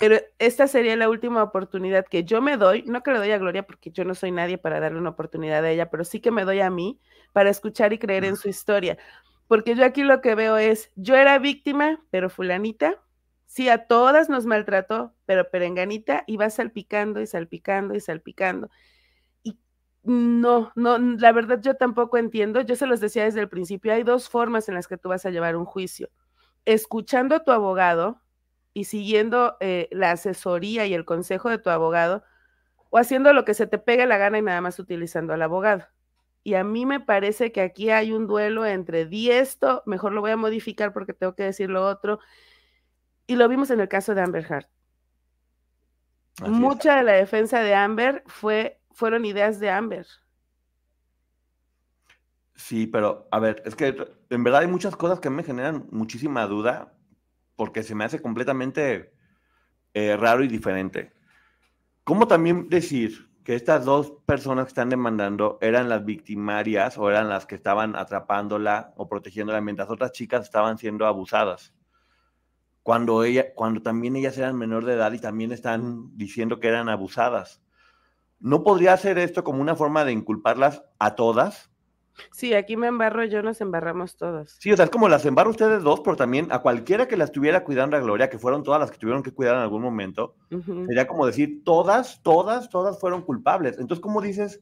Pero esta sería la última oportunidad que yo me doy, no que le doy a Gloria porque yo no soy nadie para darle una oportunidad a ella, pero sí que me doy a mí para escuchar y creer en su historia. Porque yo aquí lo que veo es, yo era víctima, pero fulanita, sí, a todas nos maltrató, pero perenganita iba salpicando y salpicando y salpicando. Y no, no, la verdad yo tampoco entiendo, yo se los decía desde el principio, hay dos formas en las que tú vas a llevar un juicio. Escuchando a tu abogado, y siguiendo eh, la asesoría y el consejo de tu abogado, o haciendo lo que se te pegue la gana y nada más utilizando al abogado. Y a mí me parece que aquí hay un duelo entre di esto, mejor lo voy a modificar porque tengo que decir lo otro. Y lo vimos en el caso de Amber Hart. Mucha de la defensa de Amber fue, fueron ideas de Amber.
Sí, pero a ver, es que en verdad hay muchas cosas que me generan muchísima duda porque se me hace completamente eh, raro y diferente. ¿Cómo también decir que estas dos personas que están demandando eran las victimarias o eran las que estaban atrapándola o protegiéndola mientras otras chicas estaban siendo abusadas? Cuando, ella, cuando también ellas eran menor de edad y también están diciendo que eran abusadas. ¿No podría ser esto como una forma de inculparlas a todas?
Sí, aquí me embarro yo, nos embarramos todos.
Sí, o sea, es como las embarro ustedes dos, pero también a cualquiera que las estuviera cuidando a Gloria, que fueron todas las que tuvieron que cuidar en algún momento, sería como decir, todas, todas, todas fueron culpables. Entonces, ¿cómo dices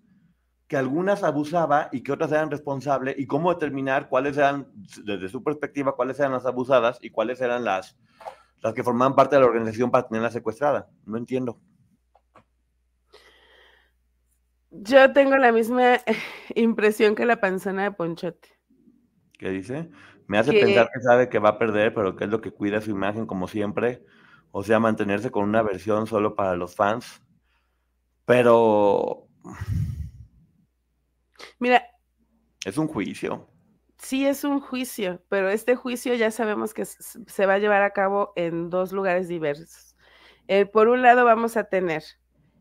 que algunas abusaba y que otras eran responsables? ¿Y cómo determinar cuáles eran, desde su perspectiva, cuáles eran las abusadas y cuáles eran las, las que formaban parte de la organización para tenerla secuestrada? No entiendo.
Yo tengo la misma impresión que la panzona de Ponchote.
¿Qué dice? Me hace pensar que sabe que va a perder, pero que es lo que cuida su imagen como siempre. O sea, mantenerse con una versión solo para los fans. Pero...
Mira.
Es un juicio.
sí es un juicio, pero este juicio ya sabemos que se va a llevar a cabo en dos lugares diversos. Eh, por un lado vamos a tener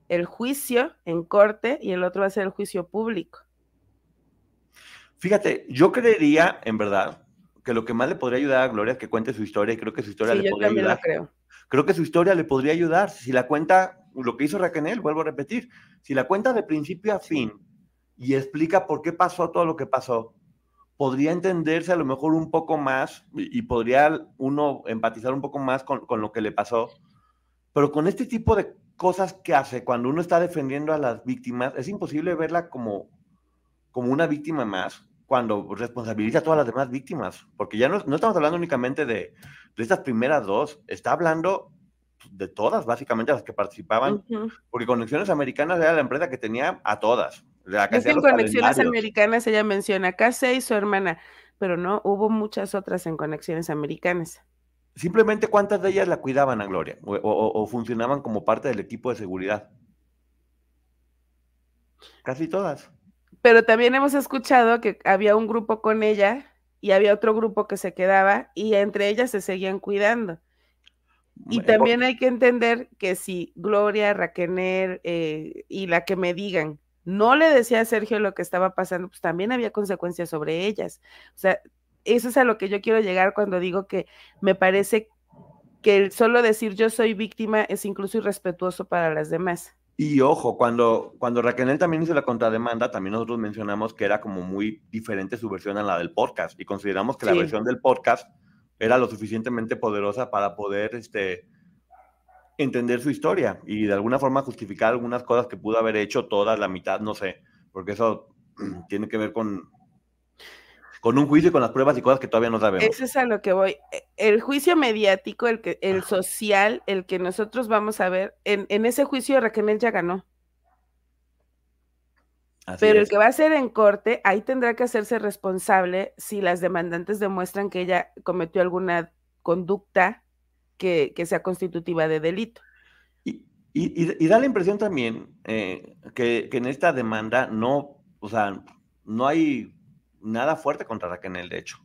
el juicio en corte y el otro va a ser el juicio público.
Fíjate, yo creería, en verdad, que lo que más le podría ayudar a Gloria es que cuente su historia y creo que su historia le podría ayudar. creo. creo que su historia le podría ayudar. Si la cuenta, lo que hizo Raquel, vuelvo a repetir, si la cuenta de principio a fin y explica por qué pasó todo lo que pasó, podría entenderse a lo mejor un poco más y, podría uno empatizar un poco más con, con, lo que le pasó. Pero con este tipo de cosas que hace cuando uno está defendiendo a las víctimas, es imposible verla como, como una víctima más cuando responsabiliza a todas las demás víctimas, porque ya no, no estamos hablando únicamente de, de, estas primeras dos, está hablando de todas, básicamente, las que participaban, porque Conexiones Americanas era la empresa que tenía a todas.
es que en Conexiones Americanas ella menciona Casey y su hermana, pero no, hubo muchas otras en Conexiones Americanas.
Simplemente cuántas de ellas la cuidaban a Gloria o, o funcionaban como parte del equipo de seguridad. Casi todas.
Pero también hemos escuchado que había un grupo con ella y había otro grupo que se quedaba y entre ellas se seguían cuidando. Y también hay que entender que si Gloria, Raquel eh, y la que me digan no le decía a Sergio lo que estaba pasando, pues también había consecuencias sobre ellas. O sea, eso es a lo que yo quiero llegar cuando digo que me parece que el solo decir yo soy víctima es incluso irrespetuoso para las demás.
Y ojo, cuando, cuando Raquel también hizo la contrademanda, también nosotros mencionamos que era como muy diferente su versión a la del podcast y consideramos que la versión del podcast era lo suficientemente poderosa para poder este, entender su historia y de alguna forma justificar algunas cosas que pudo haber hecho, toda la mitad, no sé, porque eso tiene que ver con, con un juicio y con las pruebas y cosas que todavía no sabemos.
Eso es a lo que voy. E, el juicio mediático, el, que, el social, el que nosotros vamos a ver, en, en ese juicio Raquel ya ganó. Pero el que va a ser en corte, ahí tendrá que hacerse responsable si las demandantes demuestran que ella cometió alguna conducta que, sea constitutiva de delito.
Y, y, da la impresión también eh, que, que, en esta demanda no, o sea, no hay nada fuerte contra Raquel, de hecho.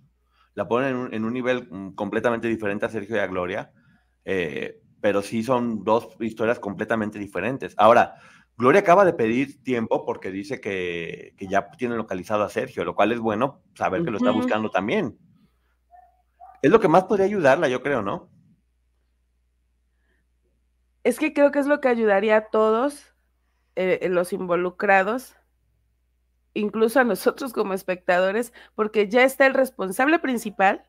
La ponen en un, nivel mm, completamente diferente a Sergio y a Gloria, eh, pero sí son dos historias completamente diferentes. Ahora, Gloria acaba de pedir tiempo porque dice que, ya tiene localizado a Sergio, lo cual es bueno saber que lo está buscando también. Es lo que más podría ayudarla, yo creo, ¿no?
Es que creo que es lo que ayudaría a todos eh, los involucrados incluso a nosotros como espectadores, porque ya está el responsable principal,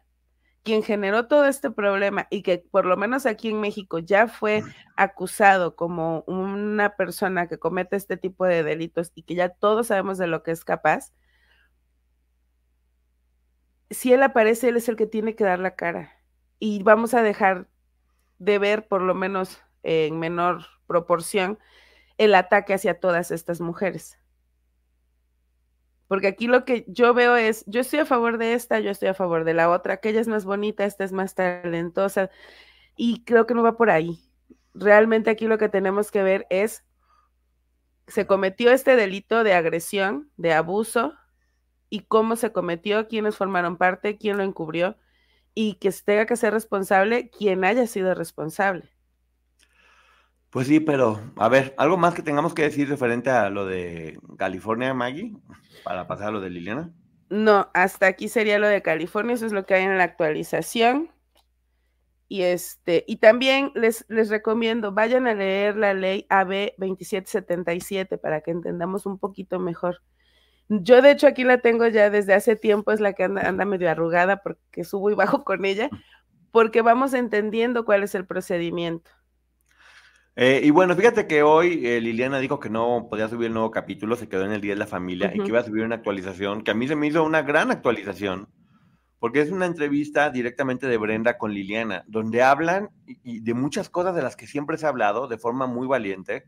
quien generó todo este problema y que por lo menos aquí en México ya fue acusado como una persona que comete este tipo de delitos y que ya todos sabemos de lo que es capaz, si él aparece, él es el que tiene que dar la cara. Y vamos a dejar de ver, por lo menos en menor proporción, el ataque hacia todas estas mujeres. Porque aquí lo que yo veo es, yo estoy a favor de esta, yo estoy a favor de la otra, aquella es más bonita, esta es más talentosa, y creo que no va por ahí. Realmente aquí lo que tenemos que ver es, se cometió este delito de agresión, de abuso, y cómo se cometió, quiénes formaron parte, quién lo encubrió, y que tenga que ser responsable quien haya sido responsable.
Pues sí, pero a ver, ¿algo más que tengamos que decir referente a lo de California, Maggie, para pasar a lo de Liliana?
No, hasta aquí sería lo de California, eso es lo que hay en la actualización. Y este, y también les, les recomiendo, vayan a leer la ley AB 2777 para que entendamos un poquito mejor. Yo, de hecho, aquí la tengo ya desde hace tiempo, es la que anda, anda medio arrugada porque subo y bajo con ella, porque vamos entendiendo cuál es el procedimiento.
Eh, y bueno, fíjate que hoy eh, Liliana dijo que no podía subir el nuevo capítulo, se quedó en el Día de la Familia y que iba a subir una actualización, que a mí se me hizo una gran actualización, porque es una entrevista directamente de Brenda con Liliana, donde hablan y, de muchas cosas de las que siempre se ha hablado de forma muy valiente,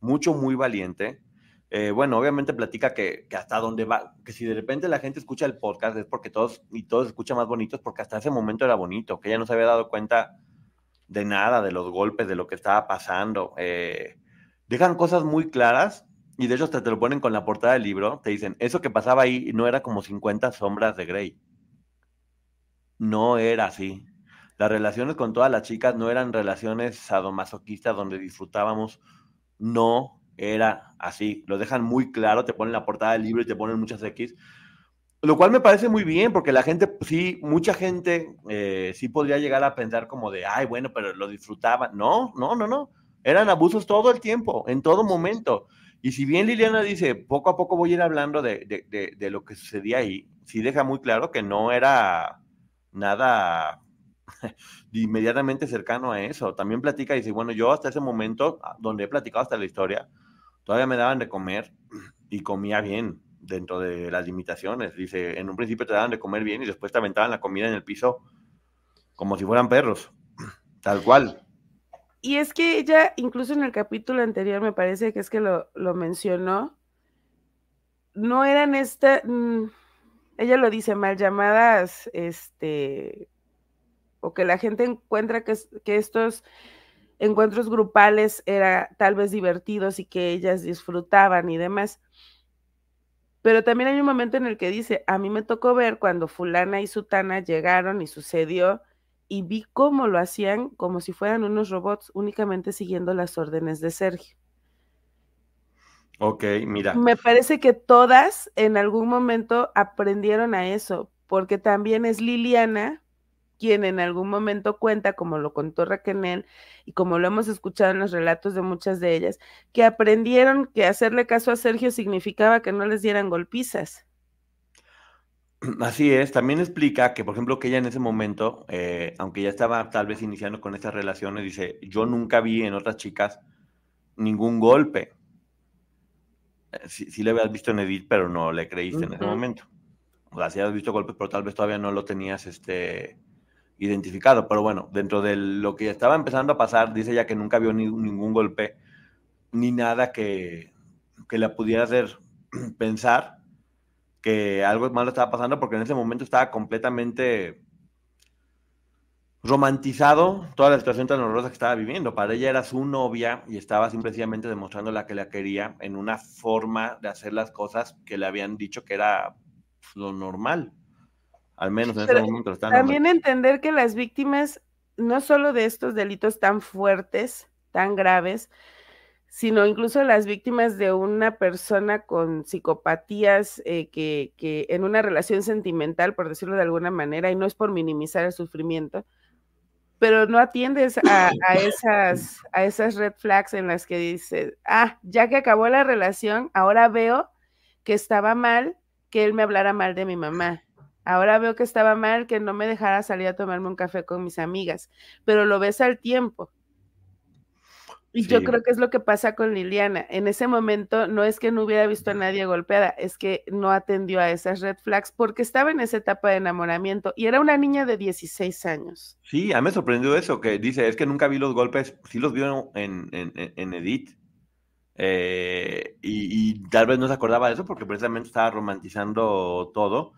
mucho, muy valiente. Eh, bueno, obviamente platica que, que, hasta donde va, que si de repente la gente escucha el podcast es porque todos y todos escuchan más bonitos, porque hasta ese momento era bonito, que ella no se había dado cuenta de nada, de los golpes, de lo que estaba pasando. Eh, dejan cosas muy claras y de hecho hasta te lo ponen con la portada del libro, te dicen, eso que pasaba ahí no era como 50 sombras de Grey. no era así. Las relaciones con todas las chicas no eran relaciones sadomasoquistas donde disfrutábamos, no era así. Lo dejan muy claro, te ponen la portada del libro y te ponen muchas X. Lo cual me parece muy bien, porque la gente, sí, mucha gente eh, sí podría llegar a pensar como de, ay, bueno, pero lo disfrutaban. No, no, no, no. Eran abusos todo el tiempo, en todo momento. Y si bien Liliana dice, poco a poco voy a ir hablando de, de, de lo que sucedía ahí, sí deja muy claro que no era nada inmediatamente cercano a eso. También platica y dice, bueno, yo hasta ese momento, ah, donde he platicado hasta la historia, todavía me daban de comer y comía bien dentro de las limitaciones. Dice, en un principio te daban de comer bien y después te aventaban la comida en el piso como si fueran perros, tal cual.
Y es que ella, incluso en el capítulo anterior, me parece que es que lo, lo mencionó, no eran esta, mm, ella lo dice, mal llamadas, este, o que la gente encuentra que, que estos encuentros grupales eran tal vez divertidos y que ellas disfrutaban y demás. Pero también hay un momento en el que dice, a mí me tocó ver cuando fulana y sutana llegaron y sucedió y vi cómo lo hacían como si fueran unos robots únicamente siguiendo las órdenes de Sergio.
Ok, mira.
Me parece que todas en algún momento aprendieron a eso, porque también es Liliana quien en algún momento cuenta, como lo contó Raquel, y como lo hemos escuchado en los relatos de muchas de ellas, que aprendieron que hacerle caso a Sergio significaba que no les dieran golpizas.
Así es, también explica que, por ejemplo, que ella en ese momento, eh, aunque ya estaba tal vez iniciando con estas relaciones, dice, yo nunca vi en otras chicas ningún golpe sí, le habías visto en Edith, pero no le creíste en ese momento. O sea, sí habías visto golpes, pero tal vez todavía no lo tenías este, identificado. Pero bueno, dentro de lo que estaba empezando a pasar, dice ella que nunca vio ni, ningún golpe, ni nada que, que la pudiera hacer pensar que algo malo estaba pasando, porque en ese momento estaba completamente romantizado toda la situación tan horrorosa que estaba viviendo. Para ella era su novia y estaba simplemente demostrando la que la quería en una forma de hacer las cosas que le habían dicho que era lo normal. Al menos en ese momento.
También entender que las víctimas, no solo de estos delitos tan fuertes, tan graves, sino incluso las víctimas de una persona con psicopatías eh, que, que en una relación sentimental, por decirlo de alguna manera, y no es por minimizar el sufrimiento, pero no atiendes a, esas, a esas red flags en las que dices, ah, ya que acabó la relación, ahora veo que estaba mal que él me hablara mal de mi mamá. Ahora veo que estaba mal que no me dejara salir a tomarme un café con mis amigas, pero lo ves al tiempo. Y yo creo que es lo que pasa con Liliana. En ese momento no es que no hubiera visto a nadie golpeada, es que no atendió a esas red flags porque estaba en esa etapa de enamoramiento y era una niña de 16 años.
Sí, a mí me sorprendió eso, que dice, es que nunca vi los golpes, sí los vio en, en, Edith. Eh, y, y, tal vez no se acordaba de eso porque precisamente estaba romantizando todo.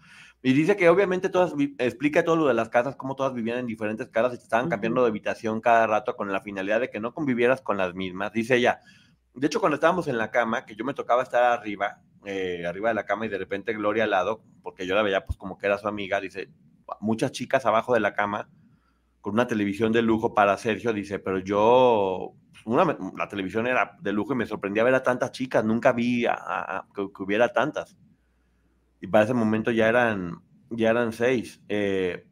Y dice que obviamente todas, explica todo lo de las casas, cómo todas vivían en diferentes casas y te estaban cambiando de habitación cada rato con la finalidad de que no convivieras con las mismas. Dice ella, de hecho cuando estábamos en la cama, que yo me tocaba estar arriba, eh, arriba de la cama y de repente Gloria al lado, porque yo la veía pues como que era su amiga, dice, muchas chicas abajo de la cama con una televisión de lujo para Sergio, dice, pero yo, una, la televisión era de lujo y me sorprendía ver a tantas chicas, nunca vi que hubiera tantas y para ese momento ya eran, ya eran seis. Eh,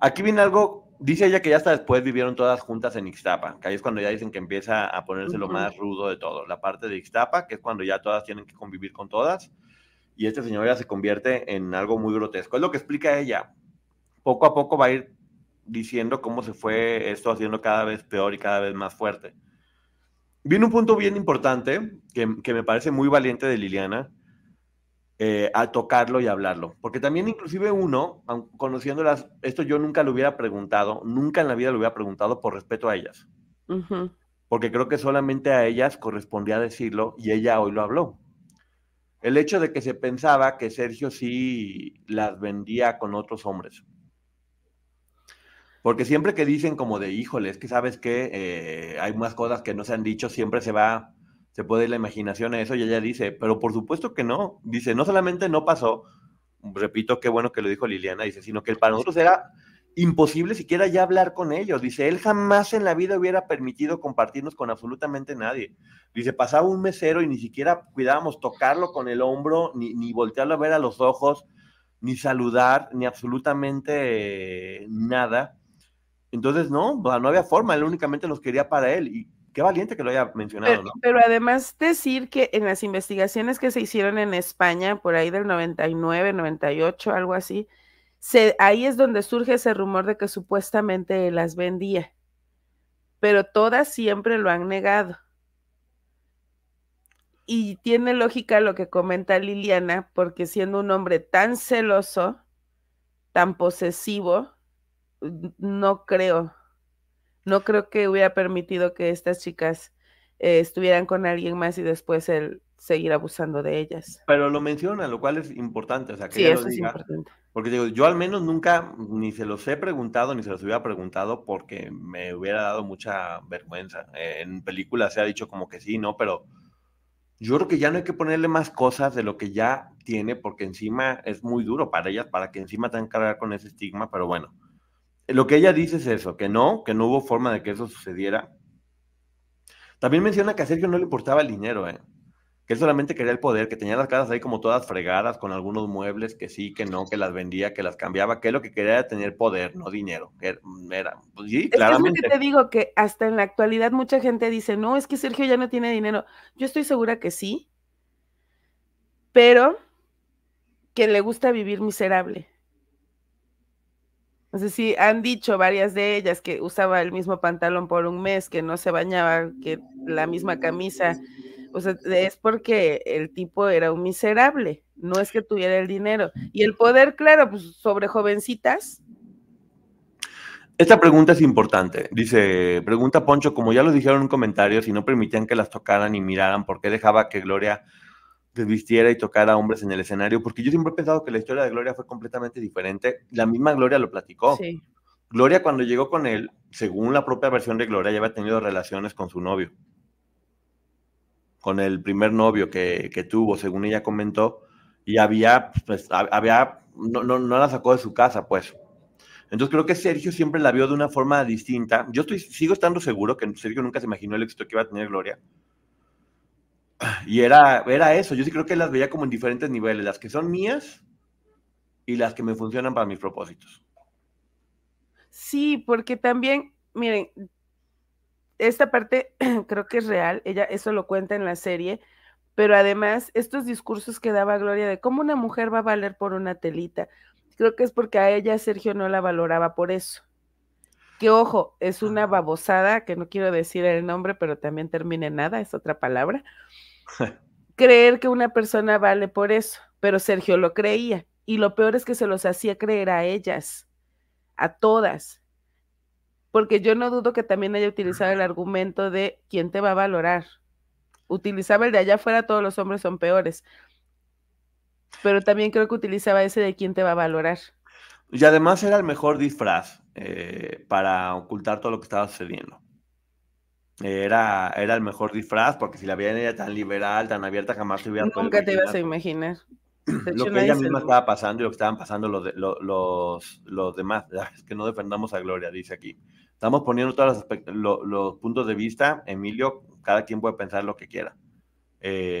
aquí viene algo, dice ella que ya hasta después vivieron todas juntas en Ixtapa, que ahí es cuando ya dicen que empieza a ponerse lo más rudo de todo, la parte de Ixtapa, que es cuando ya todas tienen que convivir con todas, y este señor ya se convierte en algo muy grotesco. Es lo que explica ella. Poco a poco va a ir diciendo cómo se fue esto haciendo cada vez peor y cada vez más fuerte. Viene un punto bien importante que, que me parece muy valiente de Liliana, eh, a tocarlo y hablarlo. Porque también inclusive uno, conociéndolas, esto yo nunca lo hubiera preguntado, nunca en la vida lo hubiera preguntado por respeto a ellas. Porque creo que solamente a ellas correspondía decirlo y ella hoy lo habló. El hecho de que se pensaba que Sergio sí las vendía con otros hombres. Porque siempre que dicen como de, híjole, es que sabes que eh, hay más cosas que no se han dicho, siempre se va se puede ir la imaginación a eso y ella dice, pero por supuesto que no. Dice, no solamente no pasó, repito, qué bueno que lo dijo Liliana, dice, sino que para nosotros era imposible siquiera ya hablar con ellos. Dice, él jamás en la vida hubiera permitido compartirnos con absolutamente nadie. Dice, pasaba un mesero y ni siquiera cuidábamos tocarlo con el hombro, ni, ni voltearlo a ver a los ojos, ni saludar, ni absolutamente nada. Entonces, no, no había forma, él únicamente nos quería para él. Qué valiente que lo haya mencionado, ¿no?
Pero además decir que en las investigaciones que se hicieron en España, por ahí del 99, 98, algo así, ahí es donde surge ese rumor de que supuestamente las vendía, pero todas siempre lo han negado. Y tiene lógica lo que comenta Liliana, porque siendo un hombre tan celoso, tan posesivo, no creo, no creo que hubiera permitido que estas chicas eh, estuvieran con alguien más y después él seguir abusando de ellas.
Pero lo menciona, lo cual es importante. O sea, que
sí, eso es importante.
Porque digo, yo al menos nunca ni se los he preguntado ni se los hubiera preguntado porque me hubiera dado mucha vergüenza. En películas se ha dicho como que sí, ¿no? Pero yo creo que ya no hay que ponerle más cosas de lo que ya tiene porque encima es muy duro para ellas, para que encima tengan que cargar con ese estigma, pero bueno. Lo que ella dice es eso, que no, que no hubo forma de que eso sucediera. También menciona que a Sergio no le importaba el dinero, ¿eh? que él solamente quería el poder, que tenía las casas ahí como todas fregadas, con algunos muebles que sí, que no, que las vendía, que las cambiaba, que lo que quería era tener poder, no dinero. Que era, pues sí, claramente.
Es que te digo que hasta en la actualidad mucha gente dice, no, es que Sergio ya no tiene dinero. Yo estoy segura que sí, pero que le gusta vivir miserable. No sé si han dicho varias de ellas que usaba el mismo pantalón por un mes, que no se bañaba, que la misma camisa o sea, es porque el tipo era un miserable, no es que tuviera el dinero. Y el poder, claro, pues sobre jovencitas.
Esta pregunta es importante. Dice, pregunta Poncho, como ya lo dijeron en un comentario, si no permitían que las tocaran y miraran, ¿por qué dejaba que Gloria y tocara hombres en el escenario? Porque yo siempre he pensado que la historia de Gloria fue completamente diferente. La misma Gloria lo platicó. Gloria cuando llegó con él, según la propia versión de Gloria, ya había tenido relaciones con su novio con el primer novio que, tuvo, según ella comentó, y había, pues, había, no, no, no, la sacó de su casa, pues. Entonces creo que Sergio siempre la vio de una forma distinta. Yo estoy, sigo estando seguro que Sergio nunca se imaginó el éxito que iba a tener Gloria. Y era, era eso, yo sí creo que las veía como en diferentes niveles, las que son mías y las que me funcionan para mis propósitos.
Sí, porque también, miren, esta parte creo que es real, ella eso lo cuenta en la serie, pero además estos discursos que daba Gloria de cómo una mujer va a valer por una telita, creo que es porque a ella Sergio no la valoraba por eso. Que ojo, es una babosada, que no quiero decir el nombre, pero también termina en nada, es otra palabra. Creer que una persona vale por eso, pero Sergio lo creía. Y lo peor es que se los hacía creer a ellas, a todas porque yo no dudo que también haya utilizado el argumento de quién te va a valorar. Utilizaba el de allá afuera, todos los hombres son peores. Pero también creo que utilizaba ese de quién te va a valorar.
Y además era el mejor disfraz eh, para ocultar todo lo que estaba sucediendo. Era, era el mejor disfraz porque si la veían ella tan liberal, tan abierta, jamás se hubiera
Nunca te ibas a imaginar.
lo que ella misma estaba pasando y lo que estaban pasando los, los, los demás. Es que no defendamos a Gloria, dice aquí. Estamos poniendo todos los, puntos de vista. Emilio, cada quien puede pensar lo que quiera.
Eh,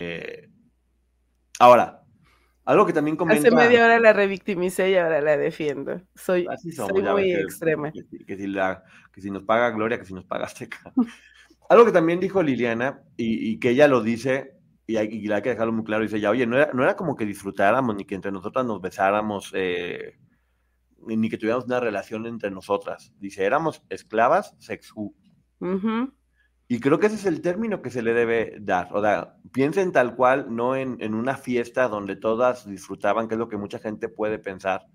Eh, ahora, algo que también comenta...
Hace media hora la revictimicé y ahora la defiendo. Soy, muy extrema.
Que, si la, que, si nos paga Gloria, que si nos paga Azteca. algo que también dijo Liliana y, que ella lo dice, y hay, y hay, que dejarlo muy claro, dice ya, oye, no era, no era como que disfrutáramos, ni que entre nosotras nos besáramos, eh, ni que tuviéramos una relación entre nosotras. Dice, éramos esclavas sexu. Y creo que ese es el término que se le debe dar. O sea, piensen tal cual, no en, una fiesta donde todas disfrutaban, que es lo que mucha gente puede pensar,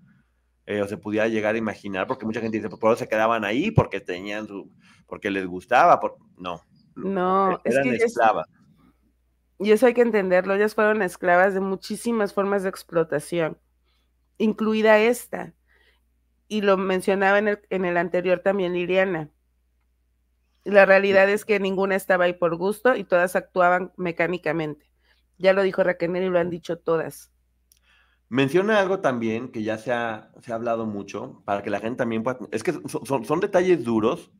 eh, o se pudiera llegar a imaginar, porque mucha gente dice, pues por eso se quedaban ahí, porque tenían su, porque les gustaba, por... no.
No,
eran
es que
esclavas.
Y eso hay que entenderlo, ellas fueron esclavas de muchísimas formas de explotación, incluida esta. Y lo mencionaba en el, en el anterior también Liliana. La realidad es que ninguna estaba ahí por gusto y todas actuaban mecánicamente. Ya lo dijo Raquel y lo han dicho todas.
Menciona algo también que ya se ha, se ha hablado mucho, para que la gente también pueda... Es que son, son, detalles duros,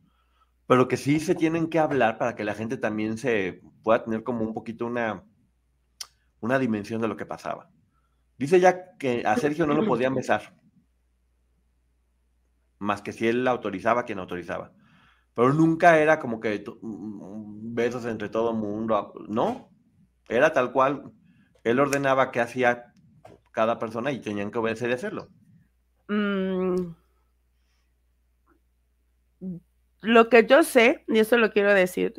pero que sí se tienen que hablar para que la gente también se pueda tener como un poquito una, una dimensión de lo que pasaba. Dice ya que a Sergio no lo podían besar, más que si él autorizaba, quien autorizaba. Pero nunca era como que besos entre todo mundo, no, era tal cual. Él ordenaba qué hacía cada persona y tenían que obedecer y hacerlo.
Mm. Lo que yo sé, y eso lo quiero decir,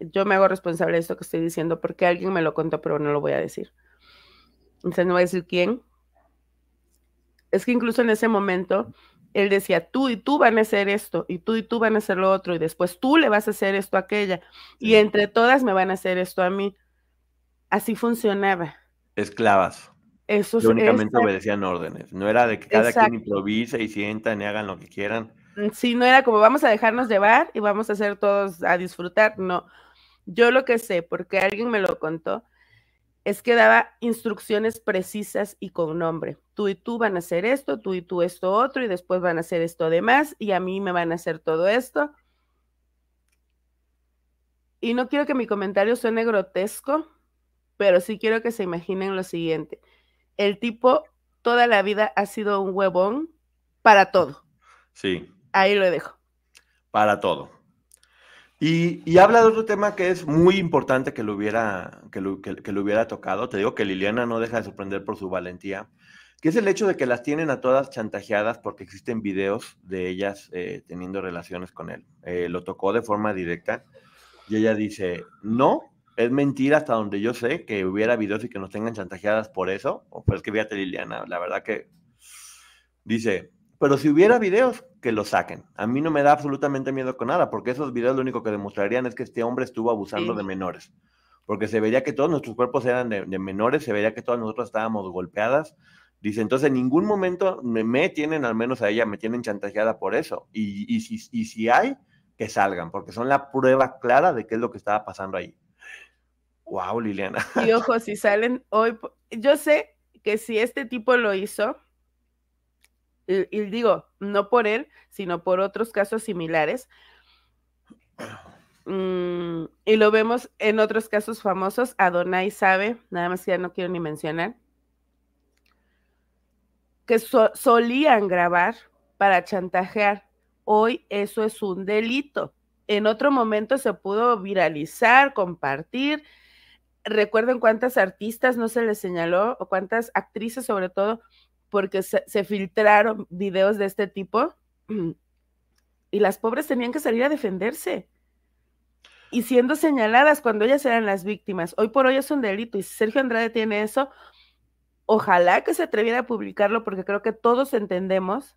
yo me hago responsable de esto que estoy diciendo porque alguien me lo contó, pero no lo voy a decir. Entonces no voy a decir quién. Es que incluso en ese momento él decía, tú y tú van a hacer esto, y tú y tú van a hacer lo otro, y después tú le vas a hacer esto a aquella, y entre todas me van a hacer esto a mí. Así funcionaba.
Esclavas.
Eso
que únicamente obedecían órdenes. No era de que cada quien improvise y sientan y hagan lo que quieran.
Mm, sí, no era como vamos a dejarnos llevar y vamos a hacer todos a disfrutar. No. Yo lo que sé, porque alguien me lo contó, es que daba instrucciones precisas y con nombre. Tú y tú van a hacer esto, tú y tú esto otro, y después van a hacer esto demás, y a mí me van a hacer todo esto. Y no quiero que mi comentario suene grotesco, pero sí quiero que se imaginen lo siguiente el tipo toda la vida ha sido un huevón para todo.
Sí.
Ahí lo dejo.
Para todo. Y, habla de otro tema que es muy importante que lo, hubiera, que lo, hubiera tocado. Te digo que Liliana no deja de sorprender por su valentía, que es el hecho de que las tienen a todas chantajeadas porque existen videos de ellas eh, teniendo relaciones con él. Eh, lo tocó de forma directa y ella dice, no, es mentira hasta donde yo sé que hubiera videos y que nos tengan chantajeadas por eso. Pues que fíjate, Liliana, la verdad que dice, pero si hubiera videos, que los saquen. A mí no me da absolutamente miedo con nada, porque esos videos lo único que demostrarían es que este hombre estuvo abusando de menores. Porque se vería que todos nuestros cuerpos eran de, menores, se vería que todas nosotros estábamos golpeadas. Dice, entonces en ningún momento me, tienen, al menos a ella, me tienen chantajeada por eso. Y, y, si, y si hay, que salgan, porque son la prueba clara de qué es lo que estaba pasando ahí. Wow, Liliana.
Y ojo, si salen hoy, yo sé que si este tipo lo hizo, y, digo, no por él, sino por otros casos similares, mm, y lo vemos en otros casos famosos, Adonai sabe, nada más que ya no quiero ni mencionar, que solían grabar para chantajear. Hoy eso es un delito. En otro momento se pudo viralizar, compartir, recuerden cuántas artistas no se les señaló, o cuántas actrices sobre todo, porque se, filtraron videos de este tipo y las pobres tenían que salir a defenderse. Y siendo señaladas cuando ellas eran las víctimas. Hoy por hoy es un delito y si Sergio Andrade tiene eso, ojalá que se atreviera a publicarlo porque creo que todos entendemos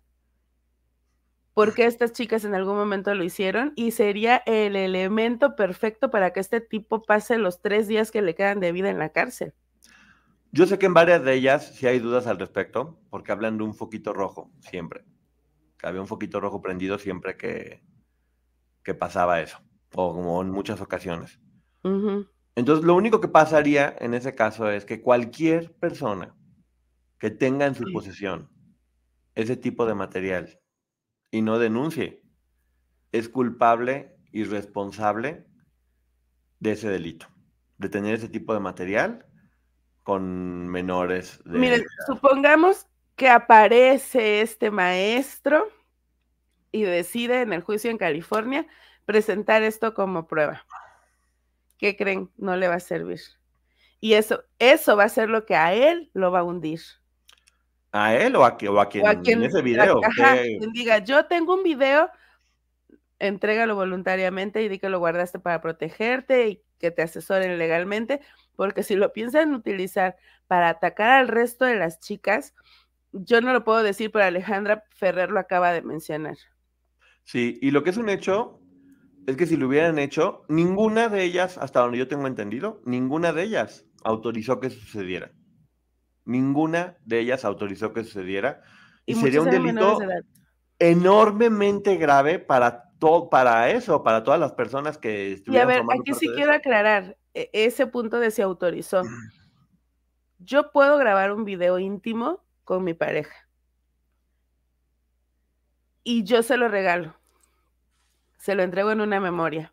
porque estas chicas en algún momento lo hicieron y sería el elemento perfecto para que este tipo pase los tres días que le quedan de vida en la cárcel.
Yo sé que en varias de ellas sí hay dudas al respecto, porque hablan de un foquito rojo, siempre. Que había un foquito rojo prendido siempre que, que pasaba eso, o como en muchas ocasiones. Entonces, lo único que pasaría en ese caso es que cualquier persona que tenga en su posesión ese tipo de material y no denuncie, es culpable y responsable de ese delito, de tener ese tipo de material con menores. De
Miren, supongamos que aparece este maestro y decide en el juicio en California presentar esto como prueba. ¿Qué creen? No le va a servir. Y eso, eso va a ser lo que a él lo va a hundir.
¿A él o a, quien, en ese video?
quien diga, yo tengo un video, entrégalo voluntariamente y di que lo guardaste para protegerte y que te asesoren legalmente, porque si lo piensan utilizar para atacar al resto de las chicas, yo no lo puedo decir, pero Alejandra Ferrer lo acaba de mencionar.
Sí, y lo que es un hecho es que si lo hubieran hecho, ninguna de ellas, hasta donde yo tengo entendido, ninguna de ellas autorizó que sucediera. Ninguna de ellas autorizó que sucediera. Y, sería un delito enormemente grave para todo, para eso, para todas las personas que estuvieran.
Y a ver, aquí sí quiero aclarar e, ese punto de si autorizó. Yo puedo grabar un video íntimo con mi pareja. Y yo se lo regalo. Se lo entrego en una memoria.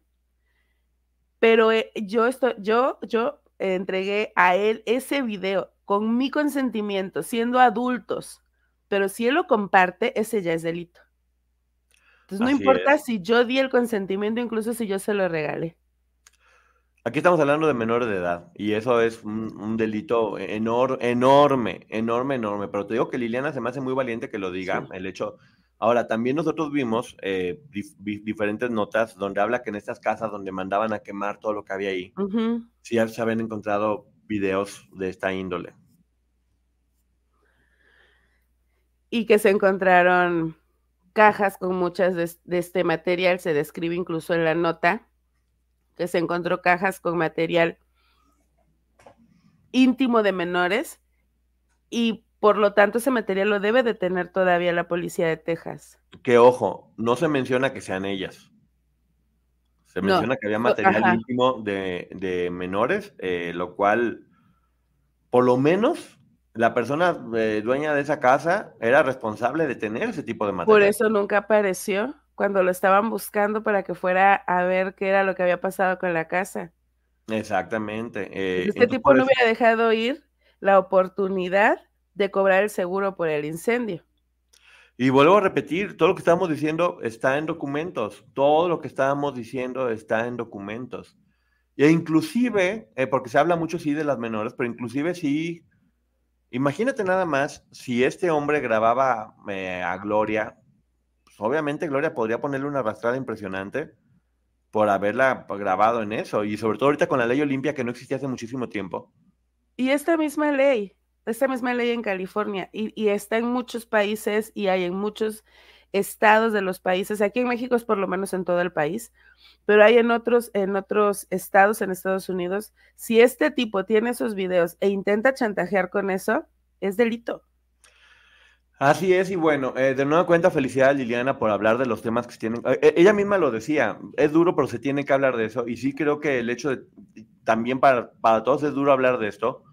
Pero eh, yo, estoy, yo, yo entregué a él ese video con mi consentimiento, siendo adultos. Pero si él lo comparte, ese ya es delito. Entonces no importa si yo di el consentimiento, incluso si yo se lo regalé.
Aquí estamos hablando de menores de edad y eso es un, delito enorme, enorme, enorme, enorme. Pero te digo que Liliana se me hace muy valiente que lo diga. El hecho. Ahora, también nosotros vimos eh, diferentes notas donde habla que en estas casas donde mandaban a quemar todo lo que había ahí, sí se habían encontrado videos de esta índole.
Y que se encontraron cajas con muchas de este material, se describe incluso en la nota que se encontró cajas con material íntimo de menores y por lo tanto ese material lo debe de tener todavía la policía de Texas.
Que ojo, no se menciona que sean ellas. Se menciona que había material íntimo de, menores, eh, lo cual, por lo menos, la persona eh, dueña de esa casa era responsable de tener ese tipo de material.
Por eso nunca apareció cuando lo estaban buscando para que fuera a ver qué era lo que había pasado con la casa.
Exactamente.
Eh, este tipo no hubiera dejado ir la oportunidad de cobrar el seguro por el incendio.
Y vuelvo a repetir, todo lo que estamos diciendo está en documentos, todo lo que estábamos diciendo está en documentos. E inclusive, eh, porque se habla mucho sí de las menores, pero inclusive sí, imagínate nada más si este hombre grababa eh, a Gloria obviamente Gloria podría ponerle una arrastrada impresionante por haberla grabado en eso, y sobre todo ahorita con la ley Olimpia que no existía hace muchísimo tiempo.
Y esta misma ley, esta misma ley en California, y, está en muchos países y hay en muchos estados de los países, aquí en México es por lo menos en todo el país, pero hay en otros, en otros estados en Estados Unidos, si este tipo tiene esos videos e intenta chantajear con eso, es delito.
Así es, y bueno, eh, de nueva cuenta, felicidades Liliana por hablar de los temas que se tienen. Eh, ella misma lo decía, es duro, pero se tiene que hablar de eso. Y sí creo que el hecho de, también para, para todos es duro hablar de esto,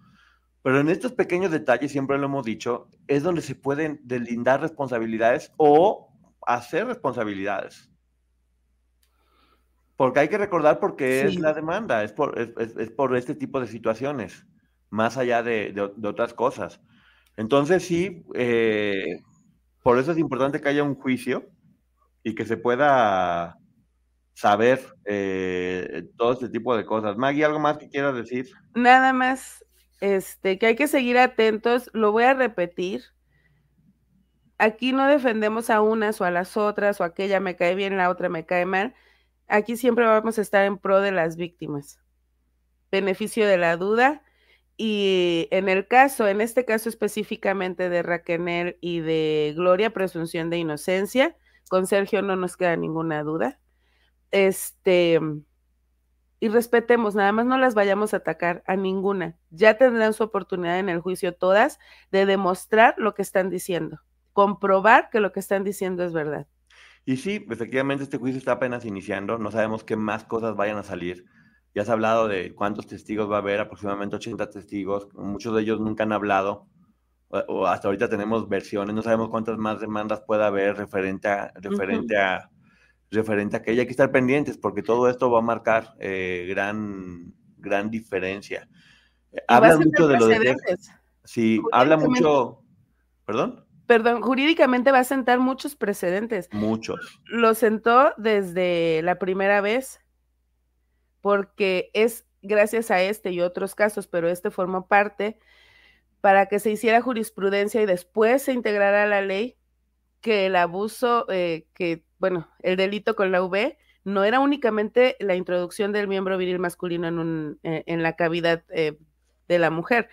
pero en estos pequeños detalles, siempre lo hemos dicho, es donde se pueden delindar responsabilidades o hacer responsabilidades. Porque hay que recordar por qué es la demanda, es por, es, por este tipo de situaciones, más allá de, de otras cosas. Entonces sí, eh, por eso es importante que haya un juicio y que se pueda saber eh, todo este tipo de cosas. Maggie, ¿algo más que quieras decir?
Nada más, este, que hay que seguir atentos, lo voy a repetir. Aquí no defendemos a unas o a las otras, o aquella me cae bien, la otra me cae mal. Aquí siempre vamos a estar en pro de las víctimas. Beneficio de la duda y en el caso, en este caso específicamente de Raquel y de Gloria, presunción de inocencia, con Sergio no nos queda ninguna duda. Este, y respetemos, nada más no las vayamos a atacar a ninguna. Ya tendrán su oportunidad en el juicio todas de demostrar lo que están diciendo, comprobar que lo que están diciendo es verdad.
Y sí, efectivamente este juicio está apenas iniciando, no sabemos qué más cosas vayan a salir. Ya se ha hablado de cuántos testigos va a haber, aproximadamente 80 testigos, muchos de ellos nunca han hablado, o hasta ahorita tenemos versiones, no sabemos cuántas más demandas puede haber referente a, referente a, referente a que hay que estar pendientes, porque todo esto va a marcar eh, gran, gran diferencia. Habla mucho de lo de... Sí, habla mucho... ¿Perdón?
Perdón, jurídicamente va a sentar muchos precedentes.
Muchos.
Lo sentó desde la primera vez porque es gracias a este y otros casos, pero este formó parte para que se hiciera jurisprudencia y después se integrara la ley que el abuso, eh, que, bueno, el delito con la V no era únicamente la introducción del miembro viril masculino en, un, eh, en la cavidad eh, de la mujer.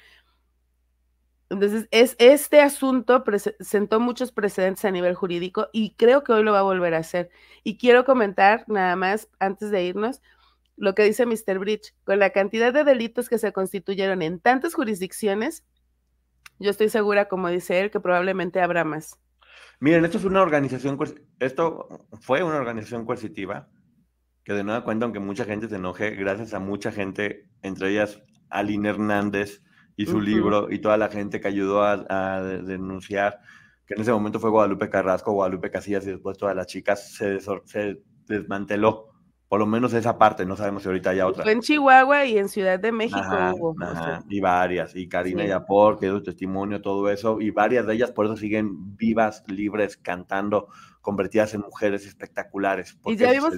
Entonces, es, este asunto sentó muchos precedentes a nivel jurídico y creo que hoy lo va a volver a hacer. Y quiero comentar nada más, antes de irnos, lo que dice Mr. Bridge. Con la cantidad de delitos que se constituyeron en tantas jurisdicciones, yo estoy segura, como dice él, que probablemente habrá más.
Miren, esto es una organización, esto fue una organización coercitiva que de nueva cuenta, aunque mucha gente se enoje, gracias a mucha gente, entre ellas Aline Hernández y su libro y toda la gente que ayudó a, denunciar, que en ese momento fue Guadalupe Carrasco, Guadalupe Casillas y después todas las chicas, se, se desmanteló por lo menos esa parte, no sabemos si ahorita hay otra.
Fue en Chihuahua y en Ciudad de México hubo.
y varias, y Karina Yapor, que dio testimonio, todo eso, y varias de ellas por eso siguen vivas, libres, cantando, convertidas en mujeres espectaculares.
Y ya vimos,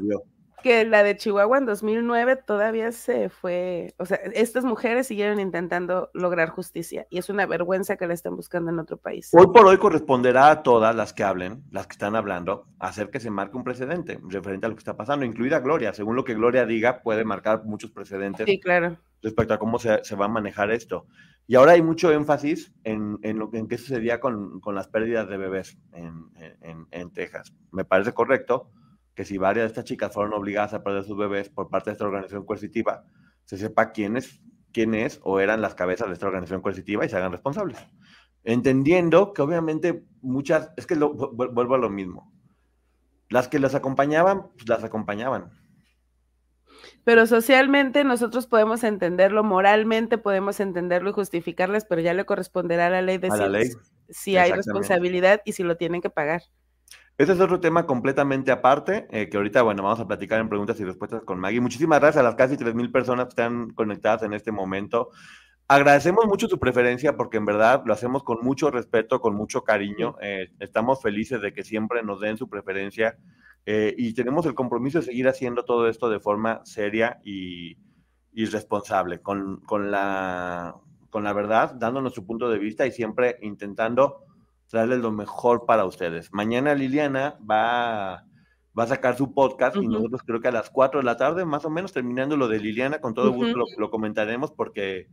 que la de Chihuahua en 2009 todavía se fue, o sea, estas mujeres siguieron intentando lograr justicia y es una vergüenza que la estén buscando en otro país.
Hoy por hoy corresponderá a todas las que hablen, las que están hablando, hacer que se marque un precedente referente a lo que está pasando, incluida Gloria. Según lo que Gloria diga, puede marcar muchos precedentes.
Sí, claro.
Respecto a cómo se, va a manejar esto. Y ahora hay mucho énfasis en, en lo en qué sucedía con, con, las pérdidas de bebés en, en Texas. Me parece correcto que si varias de estas chicas fueron obligadas a perder sus bebés por parte de esta organización coercitiva, se sepa quién es, quién es o eran las cabezas de esta organización coercitiva y se hagan responsables. Entendiendo que obviamente muchas, es que vuelvo a lo mismo, las que las acompañaban, pues las acompañaban.
Pero socialmente nosotros podemos entenderlo, moralmente podemos entenderlo y justificarlas, pero ya le corresponderá a la ley decir si hay responsabilidad y si lo tienen que pagar.
Ese es otro tema completamente aparte, eh, que ahorita, bueno, vamos a platicar en preguntas y respuestas con Maggie. Muchísimas gracias a las casi 3.000 personas que están conectadas en este momento. Agradecemos mucho su preferencia porque en verdad lo hacemos con mucho respeto, con mucho cariño. Eh, estamos felices de que siempre nos den su preferencia eh, y tenemos el compromiso de seguir haciendo todo esto de forma seria y, y responsable, con, con, la, con la verdad, dándonos su punto de vista y siempre intentando traerles lo mejor para ustedes. Mañana Liliana va, va a sacar su podcast y nosotros creo que a las 4 de la tarde, más o menos, terminando lo de Liliana, con todo gusto lo, comentaremos porque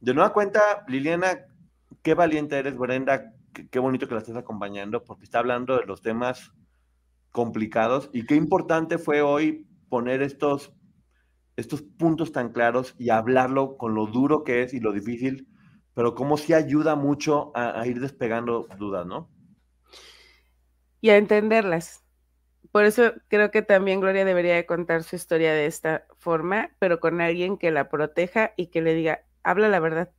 de nueva cuenta, Liliana, qué valiente eres, Brenda, qué, bonito que la estés acompañando porque está hablando de los temas complicados y qué importante fue hoy poner estos, estos puntos tan claros y hablarlo con lo duro que es y lo difícil pero como sí ayuda mucho a, ir despegando dudas, ¿no?
Y a entenderlas. Por eso creo que también Gloria debería de contar su historia de esta forma, pero con alguien que la proteja y que le diga, habla la verdad.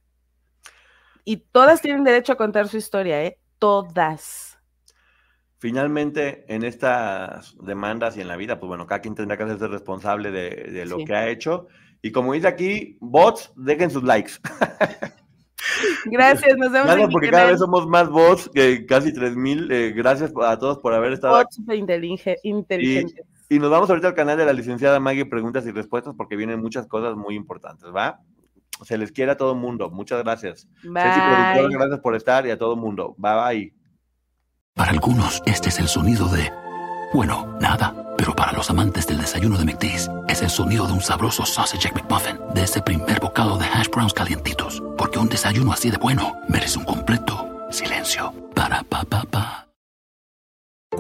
Y todas tienen derecho a contar su historia, ¿eh? Todas.
Finalmente, en estas demandas y en la vida, pues bueno, cada quien tendrá que hacerse responsable de, lo que ha hecho. Y como dice aquí, bots, dejen sus likes.
Gracias, nos vemos.
Gracias, porque cada vez somos más bots, que casi 3000. Eh, gracias a todos por haber estado.
Bots inteligentes.
Y, nos vamos ahorita al canal de la licenciada Maggie Preguntas y Respuestas, porque vienen muchas cosas muy importantes, ¿va? Se les quiere a todo el mundo. Muchas gracias.
Bye.
gracias por estar y a todo el mundo. Bye bye.
Para algunos, este es el sonido de. Bueno, nada. Pero para los amantes del desayuno de McDee's, es el sonido de un sabroso sausage McMuffin, de ese primer bocado de hash browns calientitos. Porque un desayuno así de bueno merece un completo silencio. Para pa pa pa.